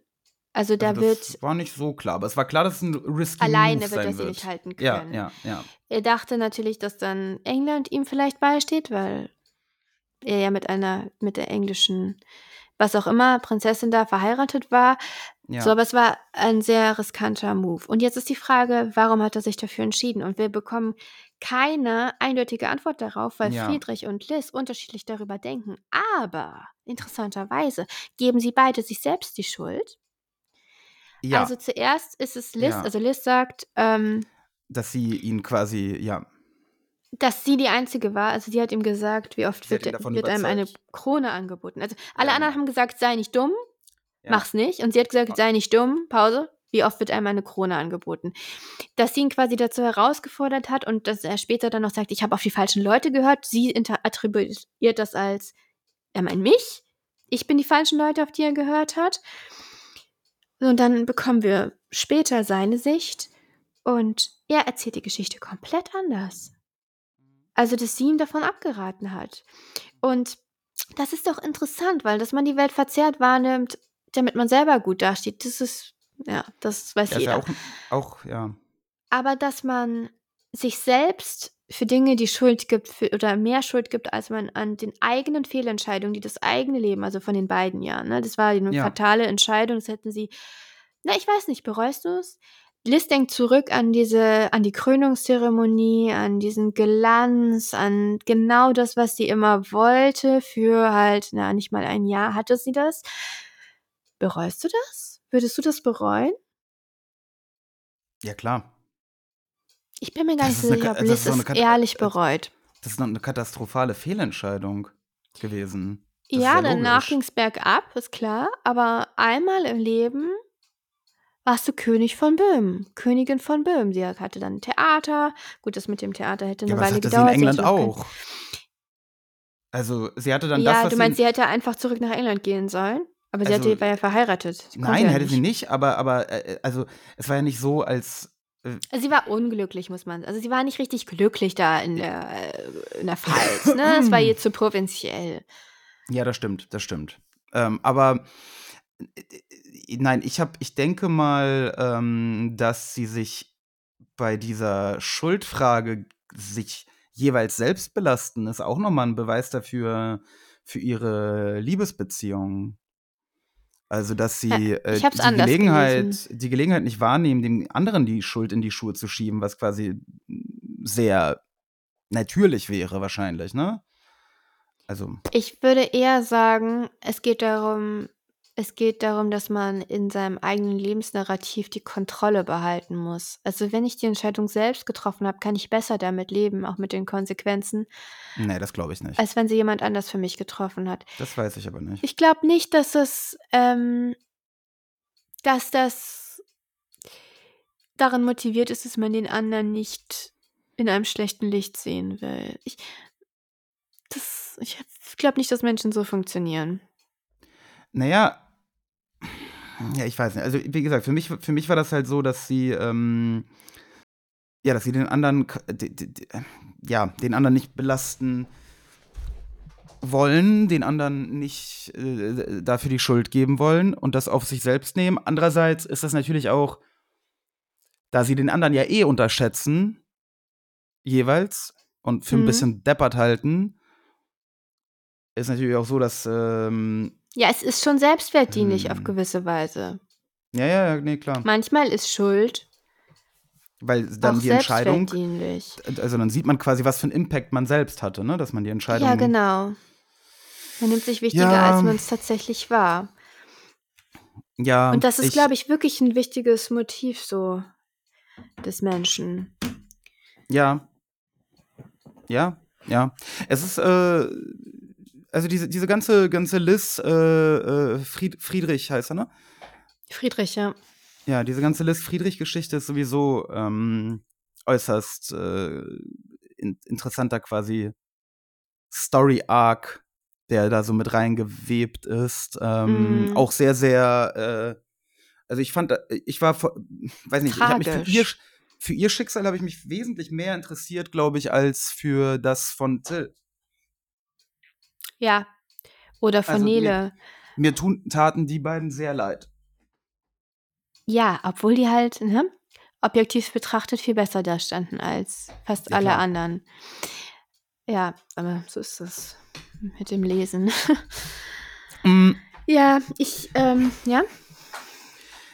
Also da also wird, das war nicht so klar, aber es war klar, dass es ein risky alleine Move wird er sie wird. nicht halten Ja, können. ja, ja. Er dachte natürlich, dass dann England ihm vielleicht beisteht, weil er ja mit einer, mit der englischen, was auch immer, Prinzessin da verheiratet war. ja. So, aber es war ein sehr riskanter Move. Und jetzt ist die Frage, warum hat er sich dafür entschieden? Und wir bekommen keine eindeutige Antwort darauf, weil Ja. Friedrich und Liz unterschiedlich darüber denken. Aber interessanterweise geben sie beide sich selbst die Schuld. ja, Also zuerst ist es Liz, Ja. also Liz sagt, ähm, dass sie ihn quasi, ja, dass sie die Einzige war. Also sie hat ihm gesagt, wie oft wird, wird einem eine. Krone angeboten. Also alle Ja, anderen haben gesagt, sei nicht dumm, Ja. mach's nicht. Und sie hat gesagt, sei nicht dumm, Pause. Wie oft wird einem eine Krone angeboten? Dass sie ihn quasi dazu herausgefordert hat und dass er später dann noch sagt, ich habe auf die falschen Leute gehört. Sie attribuiert das als, er meint mich. Ich bin die falschen Leute, auf die er gehört hat. Und dann bekommen wir später seine Sicht und er erzählt die Geschichte komplett anders. Also, dass sie ihm davon abgeraten hat. Und das ist doch interessant, weil dass man die Welt verzerrt wahrnimmt, damit man selber gut dasteht, das ist, ja, das weiß Ja, ist ja jeder. auch, auch, ja. Aber dass man sich selbst für Dinge die Schuld gibt für, oder mehr Schuld gibt, als man an den eigenen Fehlentscheidungen, die das eigene Leben, also von den beiden Jahren, ne, das war eine Ja. fatale Entscheidung, das hätten sie Na, ich weiß nicht, bereust du es? Liz denkt zurück an diese, an die Krönungszeremonie, an diesen Glanz, an genau das, was sie immer wollte. Für halt, na, nicht mal ein Jahr hatte sie das. Bereust du das? Würdest du das bereuen? Ja, klar. Ich bin mir gar Das nicht sicher, ob Liz es ehrlich äh, bereut. Das ist noch eine katastrophale Fehlentscheidung gewesen. Das Ja, danach ging es bergab, ist klar. Aber einmal im Leben warst du König von Böhmen, Königin von Böhmen. Sie hatte dann ein Theater. Gut, das mit dem Theater hätte Ja, eine das Weile hatte sie in gedauert. England auch. Also, sie hatte dann ja, das, was du meinst, sie hätte einfach zurück nach England gehen sollen? Aber sie Also, hatte, war ja verheiratet. Nein, ja hätte sie nicht. aber, aber äh, also es war ja nicht so, als Also sie war unglücklich, muss man. Also sie war nicht richtig glücklich da in der, äh, in der Pfalz. Ne? Es war ihr zu provinziell. Ja, das stimmt, das stimmt. Ähm, aber äh, äh, nein, ich habe, ich denke mal, ähm, dass sie sich bei dieser Schuldfrage sich jeweils selbst belasten, ist auch nochmal ein Beweis dafür für ihre Liebesbeziehung. Also, dass sie äh, die Gelegenheit, gelesen. die Gelegenheit nicht wahrnehmen, dem anderen die Schuld in die Schuhe zu schieben, was quasi sehr natürlich wäre wahrscheinlich, ne? Also, Ich würde eher sagen, es geht darum, es geht darum, dass man in seinem eigenen Lebensnarrativ die Kontrolle behalten muss. Also wenn ich die Entscheidung selbst getroffen habe, kann ich besser damit leben, auch mit den Konsequenzen, nee, das glaube ich nicht. als wenn sie jemand anders für mich getroffen hat. Das weiß ich aber nicht. Ich glaube nicht, dass es, ähm, dass das darin motiviert ist, dass man den anderen nicht in einem schlechten Licht sehen will. Ich, das, ich glaube nicht, dass Menschen so funktionieren. Naja, ja, ich weiß nicht. Also, wie gesagt, für mich, für mich war das halt so, dass sie, ähm, ja, dass sie den anderen, ja, den anderen nicht belasten wollen, den anderen nicht äh, dafür die Schuld geben wollen und das auf sich selbst nehmen. Andererseits ist das natürlich auch, da sie den anderen ja eh unterschätzen, jeweils, und für ein Mhm. bisschen deppert halten, ist natürlich auch so, dass, ähm, Ja, es ist schon selbstwertdienlich auf Hm. gewisse Weise. ja, ja, ja, nee, klar. Manchmal ist Schuld Weil dann auch die Entscheidung, also dann sieht man quasi, was für einen Impact man selbst hatte, ne? Dass man die Entscheidung. Ja, genau. Man nimmt sich wichtiger, Ja. als man es tatsächlich war. Ja, Und das ist, glaube ich, wirklich ein wichtiges Motiv so des Menschen. Ja. Ja, ja. Es ist, äh, also diese, diese ganze, ganze Liz, äh, äh, Fried, Friedrich heißt er, ne? Friedrich, ja. Ja, diese ganze Liz Friedrich-Geschichte ist sowieso ähm, äußerst äh, in, interessanter quasi Story-Arc, der da so mit reingewebt ist. Ähm, Mhm. Auch sehr, sehr, äh, also ich fand, da- ich war, weiß nicht, ich habe mich für Tragisch. ihr, für ihr Schicksal habe ich mich wesentlich mehr interessiert, glaube ich, als für das von Till. Ja. Oder von Also mir- Nele. Mir tun, taten die beiden sehr leid. Ja, obwohl die halt, ne, objektiv betrachtet viel besser dastanden als fast Ja, alle klar. anderen. Ja, aber so ist das mit dem Lesen. Mm, ja, ich, ähm, ja.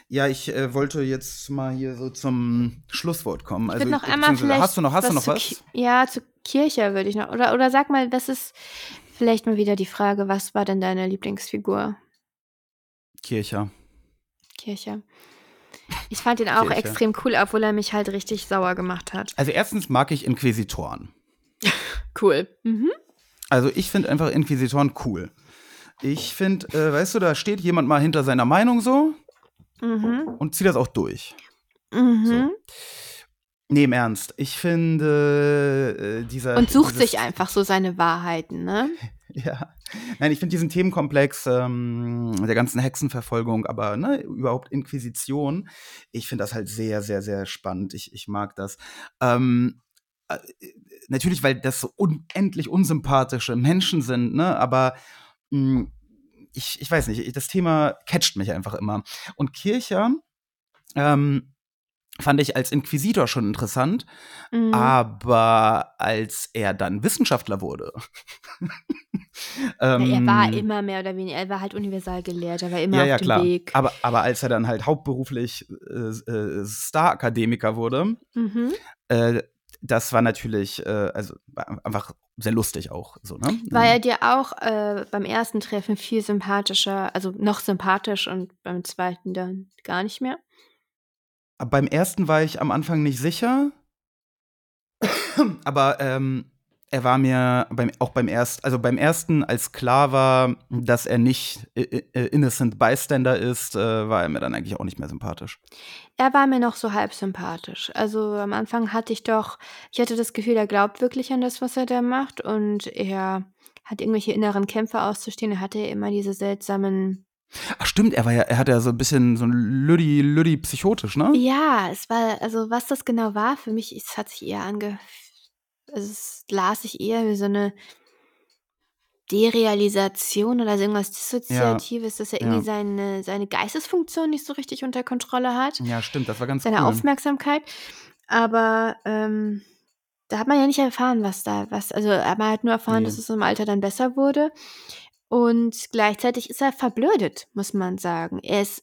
Ja, ich äh, wollte jetzt mal hier so zum Schlusswort kommen. Also, noch einmal hast du noch, hast du noch was? Ja, zu Kirche würde ich noch. Oder, oder sag mal, was ist vielleicht mal wieder die Frage, was war denn deine Lieblingsfigur? Kircher. Kirche. Ich fand ihn auch Kirche. extrem cool, obwohl er mich halt richtig sauer gemacht hat. Also erstens mag ich Inquisitoren. Cool. Mhm. Also ich finde einfach Inquisitoren cool. Ich finde, äh, weißt du, da steht jemand mal hinter seiner Meinung so Mhm. und zieht das auch durch. Mhm. Nee, im Ernst. Ich finde äh, dieser Und sucht sich einfach so seine Wahrheiten, ne? Ja. Nein, ich finde diesen Themenkomplex ähm, der ganzen Hexenverfolgung, aber ne, überhaupt Inquisition, ich finde das halt sehr, sehr, sehr spannend. Ich, ich mag das. Ähm, äh, natürlich, weil das so unendlich unsympathische Menschen sind, ne? Aber mh, ich, ich weiß nicht, das Thema catcht mich einfach immer. Und Kircher, ähm, fand ich als Inquisitor schon interessant, Mhm. aber als er dann Wissenschaftler wurde. Ja, er war ähm, immer mehr oder weniger, er war halt universal gelehrt, er war immer ja, auf ja, dem klar. Weg. Aber, aber als er dann halt hauptberuflich äh, äh, Star-Akademiker wurde, Mhm. äh, das war natürlich, äh, also einfach sehr lustig auch. So, ne? War er dir auch äh, beim ersten Treffen viel sympathischer, also noch sympathisch und beim zweiten dann gar nicht mehr? Beim ersten war ich am Anfang nicht sicher. Aber ähm, er war mir beim, auch beim ersten, also beim ersten, als klar war, dass er nicht äh, äh, Innocent Bystander ist, äh, war er mir dann eigentlich auch nicht mehr sympathisch. Er war mir noch so halb sympathisch. Also am Anfang hatte ich doch, ich hatte das Gefühl, er glaubt wirklich an das, was er da macht und er hat irgendwelche inneren Kämpfe auszustehen. Er hatte immer diese seltsamen. Ach stimmt, er war ja, er hatte ja so ein bisschen so ein Lüdi, Lüdi psychotisch, ne? Ja, es war, also was das genau war, für mich, es hat sich eher ange. Also es las sich eher wie so eine Derealisation oder so irgendwas Dissoziatives, dass er irgendwie ja. seine, seine Geistesfunktion nicht so richtig unter Kontrolle hat. Ja, stimmt, das war ganz seine cool. Aufmerksamkeit. Aber ähm, da hat man ja nicht erfahren, was da, was, also man hat nur erfahren, Nee. dass es im Alter dann besser wurde. Und gleichzeitig ist er verblödet, muss man sagen. Er ist,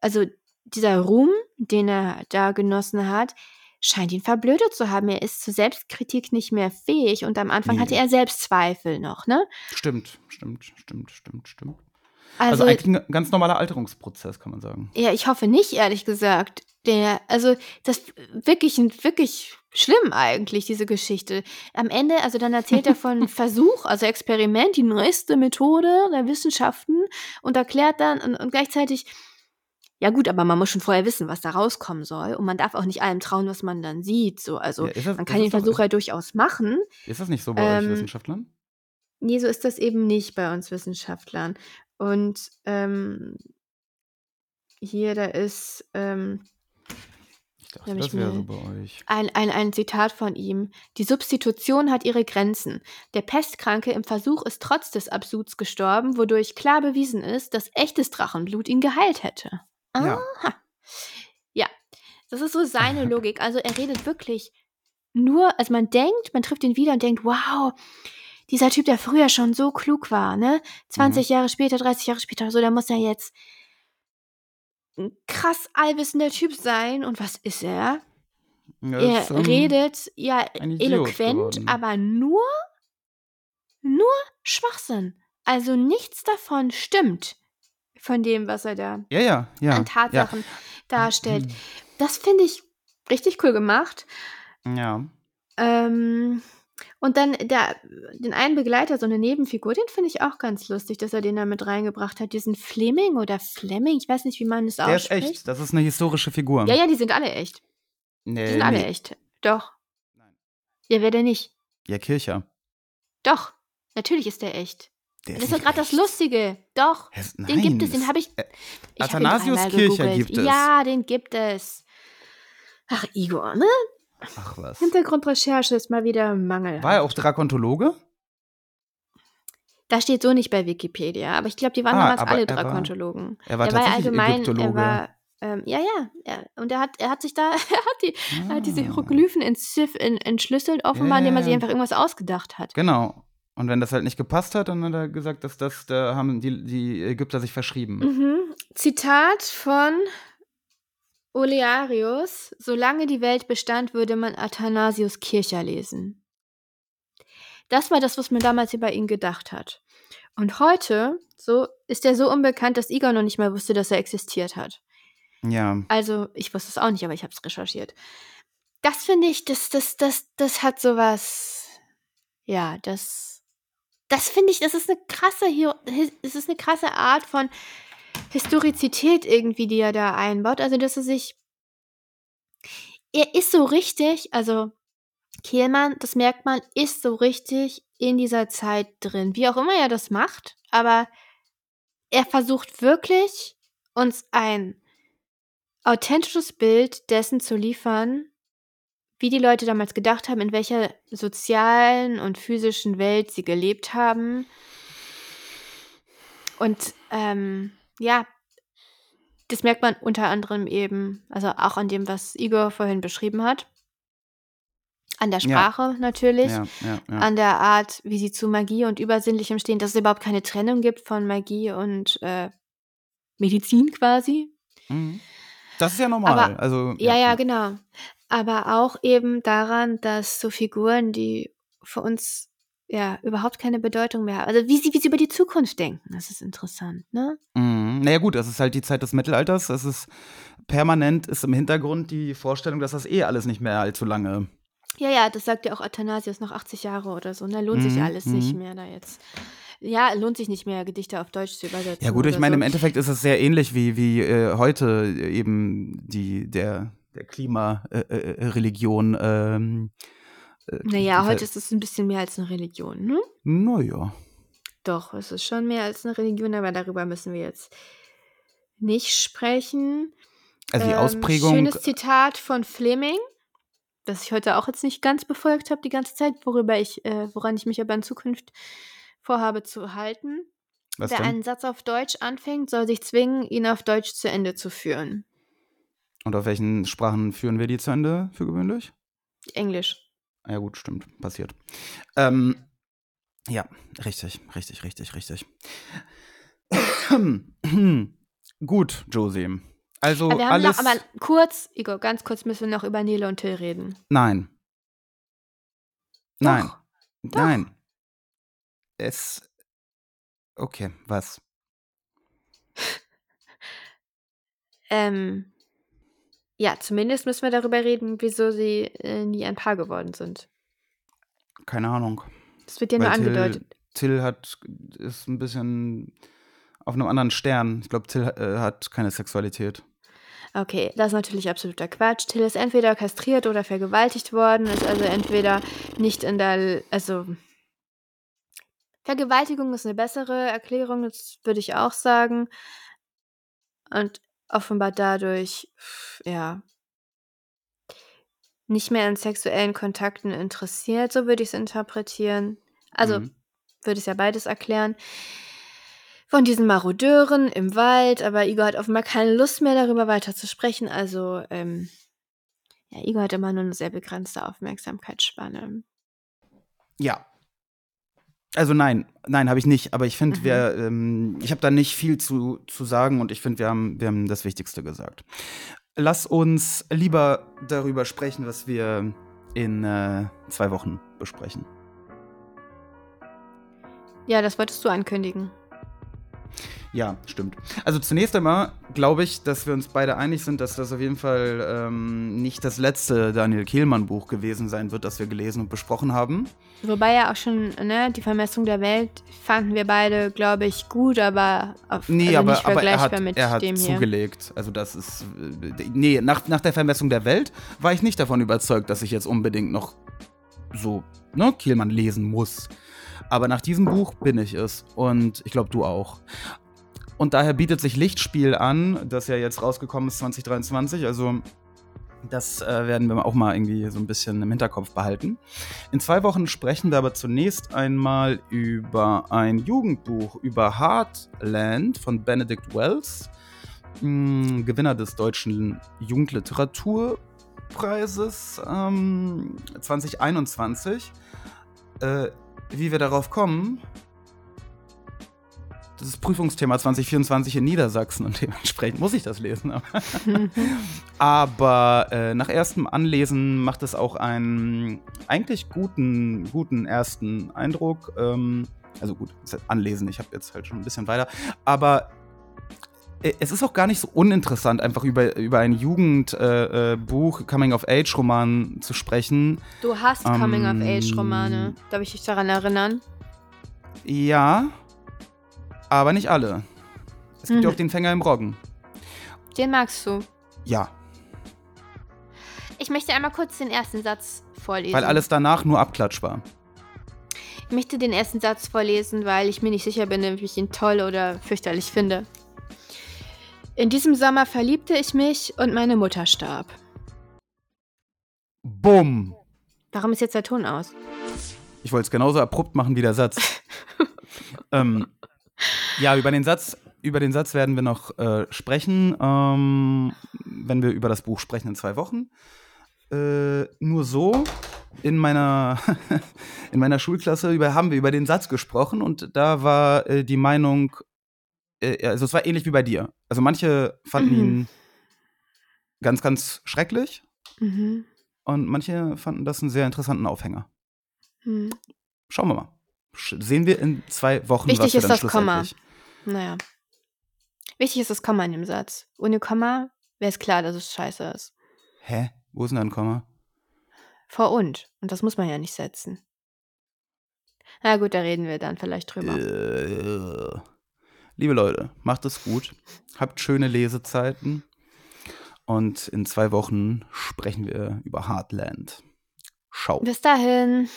also dieser Ruhm, den er da genossen hat, scheint ihn verblödet zu haben. Er ist zur Selbstkritik nicht mehr fähig und am Anfang Nee. hatte er Selbstzweifel noch, ne? Stimmt, stimmt, stimmt, stimmt, stimmt. Also, Also, eigentlich ein ganz normaler Alterungsprozess, kann man sagen. Ja, ich hoffe nicht, ehrlich gesagt. Der, also, das ist wirklich, wirklich schlimm eigentlich, diese Geschichte. Am Ende, also dann erzählt er von Versuch, also Experiment, die neueste Methode der Wissenschaften und erklärt dann und, und gleichzeitig, ja gut, aber man muss schon vorher wissen, was da rauskommen soll und man darf auch nicht allem trauen, was man dann sieht. So, also Ja, das- man kann den Versuch ja durchaus machen. Ist das nicht so bei euch Ähm, Wissenschaftlern? Nee, so ist das eben nicht bei uns Wissenschaftlern. Und ähm, hier, da ist ähm, dachte, das wäre bei euch. ein, ein, ein Zitat von ihm. Die Substitution hat ihre Grenzen. Der Pestkranke im Versuch ist trotz des Absuds gestorben, wodurch klar bewiesen ist, dass echtes Drachenblut ihn geheilt hätte. Ja. Aha. Ja, das ist so seine Logik. Also er redet wirklich nur, also man denkt, man trifft ihn wieder und denkt, wow, dieser Typ, der früher schon so klug war, ne? 20 Jahre später, 30 Jahre später, so, der muss ja jetzt ein krass allwissender Typ sein. Und was ist er? Ja, er ist, ähm, redet ja eloquent, geworden. aber nur, nur Schwachsinn. Also nichts davon stimmt von dem, was er da Ja, ja, ja. an Tatsachen darstellt. Das finde ich richtig cool gemacht. Ja. Ähm, und dann der, den einen Begleiter, so eine Nebenfigur, den finde ich auch ganz lustig, dass er den da mit reingebracht hat. Diesen Fleming oder Fleming, ich weiß nicht, wie man es Der ist ausspricht. echt. Das ist eine historische Figur. Ja, ja, die sind alle echt. Nee, Die sind alle nee. echt. Doch. Nein. Ja, wer denn nicht? Ja, Kircher. Doch. Natürlich ist der echt. Der Das ist doch gerade das. Lustige. Doch. Den nein, gibt es, den habe ich. Äh, ich hab Athanasius dreimal Kircher gegoogelt. gibt es. Ja, den gibt es. Ach, Igor, ne? Ach was. Hintergrundrecherche ist mal wieder Mangel. War er auch Drakontologe? Da steht so nicht bei Wikipedia, aber ich glaube, die waren Ah, damals alle er war- Drakontologen. Er war er war tatsächlich allgemein, Ägyptologe. er war, ähm, ja, ja, er, und er hat, er hat sich da, er hat, die, er hat diese Ah. Hieroglyphen in, entschlüsselt, offenbar, Ja, indem er ja, sich ja. einfach irgendwas ausgedacht hat. Genau. Und wenn das halt nicht gepasst hat, dann hat er gesagt, dass das, da haben die, die Ägypter sich verschrieben. Mhm. Zitat von Olearius: Solange die Welt bestand, würde man Athanasius Kircher lesen. Das war das, was man damals über ihn gedacht hat. Und heute so ist er so unbekannt, dass Igor noch nicht mal wusste, dass er existiert hat. Ja. Also, ich wusste es auch nicht, aber ich habe es recherchiert. Das finde ich, das, das, das, das hat sowas. Ja, das. Das finde ich, das ist eine krasse, es ist eine krasse Art von Historizität irgendwie, die er da einbaut. Also, dass er sich. Er ist so richtig, also Kehlmann, das merkt man, ist so richtig in dieser Zeit drin. Wie auch immer er das macht, aber er versucht wirklich, uns ein authentisches Bild dessen zu liefern, wie die Leute damals gedacht haben, in welcher sozialen und physischen Welt sie gelebt haben. Und ähm, ja, Das merkt man unter anderem eben, also auch an dem, was Igor vorhin beschrieben hat. An der Ja. Sprache natürlich, Ja, ja, ja. an der Art, wie sie zu Magie und Übersinnlichem stehen, dass es überhaupt keine Trennung gibt von Magie und äh, Medizin quasi. Mhm. Das ist ja normal. Aber- also, Ja, ja, genau. Aber auch eben daran, dass so Figuren, die für uns ja überhaupt keine Bedeutung mehr haben, also wie sie, wie sie über die Zukunft denken, das ist interessant, ne? Mhm. Naja gut, das ist halt die Zeit des Mittelalters. Es ist permanent ist im Hintergrund die Vorstellung, dass das eh alles nicht mehr allzu lange. Ja, ja, das sagt ja auch Athanasius noch 80 Jahre oder so. Da lohnt sich Mhm, alles nicht mhm. mehr da jetzt. Ja, lohnt sich nicht mehr, Gedichte auf Deutsch zu übersetzen. Ja gut, ich meine, so. im Endeffekt ist es sehr ähnlich wie, wie äh, heute eben die, der, der Klimareligion. Äh, ähm, äh, Naja, heute ist es ein bisschen mehr als eine Religion, ne? Naja. Doch, es ist schon mehr als eine Religion, aber darüber müssen wir jetzt nicht sprechen. Also die Ähm, Ausprägung. Schönes Zitat von Fleming, das ich heute auch jetzt nicht ganz befolgt habe die ganze Zeit, worüber ich, äh, woran ich mich aber in Zukunft vorhabe zu halten. Was Wer denn? einen Satz auf Deutsch anfängt, soll sich zwingen, ihn auf Deutsch zu Ende zu führen. Und auf welchen Sprachen führen wir die zu Ende für gewöhnlich? Englisch. Ja gut, stimmt, passiert. Ähm, ja, richtig, richtig, richtig, richtig. gut, Josie. Also aber wir haben alles. noch, aber kurz, Igor, ganz kurz müssen wir noch über Nele und Till reden. nein. Nein. Doch. Nein. Es. Okay, was? Ähm, ja, zumindest müssen wir darüber reden, wieso sie äh, nie ein Paar geworden sind. Keine Ahnung. Das wird ja nur Weil Till- angedeutet. Till hat ist ein bisschen auf einem anderen Stern. Ich glaube, Till äh, hat keine Sexualität. Okay, das ist natürlich absoluter Quatsch. Till ist entweder kastriert oder vergewaltigt worden, ist also entweder nicht in der, also Vergewaltigung ist eine bessere Erklärung, das würde ich auch sagen. Und offenbar dadurch, ja, nicht mehr an sexuellen Kontakten interessiert, so würde ich es interpretieren. Also Mhm. würde es ja beides erklären. Von diesen Marodeuren im Wald, aber Igor hat offenbar keine Lust mehr darüber weiter zu sprechen. Also, ähm, ja, Igor hat immer nur eine sehr begrenzte Aufmerksamkeitsspanne. Ja. Also nein, nein, habe ich nicht. Aber ich finde, Mhm. wir, ähm, ich habe da nicht viel zu, zu sagen und ich finde, wir haben, wir haben das Wichtigste gesagt. Lass uns lieber darüber sprechen, was wir in äh, zwei Wochen besprechen. Ja, das wolltest du ankündigen. Ja, stimmt. Also zunächst einmal glaube ich, dass wir uns beide einig sind, dass das auf jeden Fall ähm, nicht das letzte Daniel Kehlmann-Buch gewesen sein wird, das wir gelesen und besprochen haben. Wobei ja auch schon, ne, die Vermessung der Welt fanden wir beide, glaube ich, gut, aber auf, Nee, also aber, nicht aber er vergleichbar hat, mit er hat dem hier. zugelegt. Also das ist. äh, Nee, nach, nach der Vermessung der Welt war ich nicht davon überzeugt, dass ich jetzt unbedingt noch so, ne, Kielmann lesen muss. Aber nach diesem Buch bin ich es. Und ich glaube, du auch. Und daher bietet sich Lichtspiel an, das ja jetzt rausgekommen ist 2023. Also das äh, werden wir auch mal irgendwie so ein bisschen im Hinterkopf behalten. In zwei Wochen sprechen wir aber zunächst einmal über ein Jugendbuch über Heartland von Benedict Wells, mh, Gewinner des deutschen Jugendliteraturpreises ähm, 2021. Äh, wie wir darauf kommen, das ist Prüfungsthema 2024 in Niedersachsen und dementsprechend muss ich das lesen. Aber äh, nach erstem Anlesen macht es auch einen eigentlich guten, guten ersten Eindruck. Ähm, also gut, anlesen, ich habe jetzt halt schon ein bisschen weiter. Aber es ist auch gar nicht so uninteressant, einfach über, über ein Jugendbuch, äh, Coming-of-Age-Roman zu sprechen. Du hast Ähm, Coming-of-Age-Romane. Darf ich dich daran erinnern? Ja, aber nicht alle. Es gibt ja Mhm. auch den Fänger im Roggen. Den magst du. Ja, Ich möchte einmal kurz den ersten Satz vorlesen. weil alles danach nur Abklatsch war. Ich möchte den ersten Satz vorlesen, weil ich mir nicht sicher bin, ob ich ihn toll oder fürchterlich finde. In diesem Sommer verliebte ich mich und meine Mutter starb. Bumm! Warum ist jetzt der Ton aus? Ich wollte es genauso abrupt machen wie der Satz. ähm, ja, über den Satz über den Satz werden wir noch äh, sprechen, ähm, wenn wir über das Buch sprechen in zwei Wochen. Äh, nur so in meiner, in meiner Schulklasse über, haben wir über den Satz gesprochen und da war äh, die Meinung, äh, also es war ähnlich wie bei dir. Also manche fanden Mhm. ihn ganz, ganz schrecklich Mhm. und manche fanden das einen sehr interessanten Aufhänger. Hm. Schauen wir mal. Sehen wir in zwei Wochen, Wichtig ist das Komma. Naja. Wichtig ist das Komma in dem Satz. Ohne Komma wäre es klar, dass es scheiße ist. Hä? Wo ist denn ein Komma? Vor und. Und das muss man ja nicht setzen. Na gut, da reden wir dann vielleicht drüber. Äh, liebe Leute, macht es gut. Habt schöne Lesezeiten. Und in zwei Wochen sprechen wir über Heartland. Schau. Bis dahin.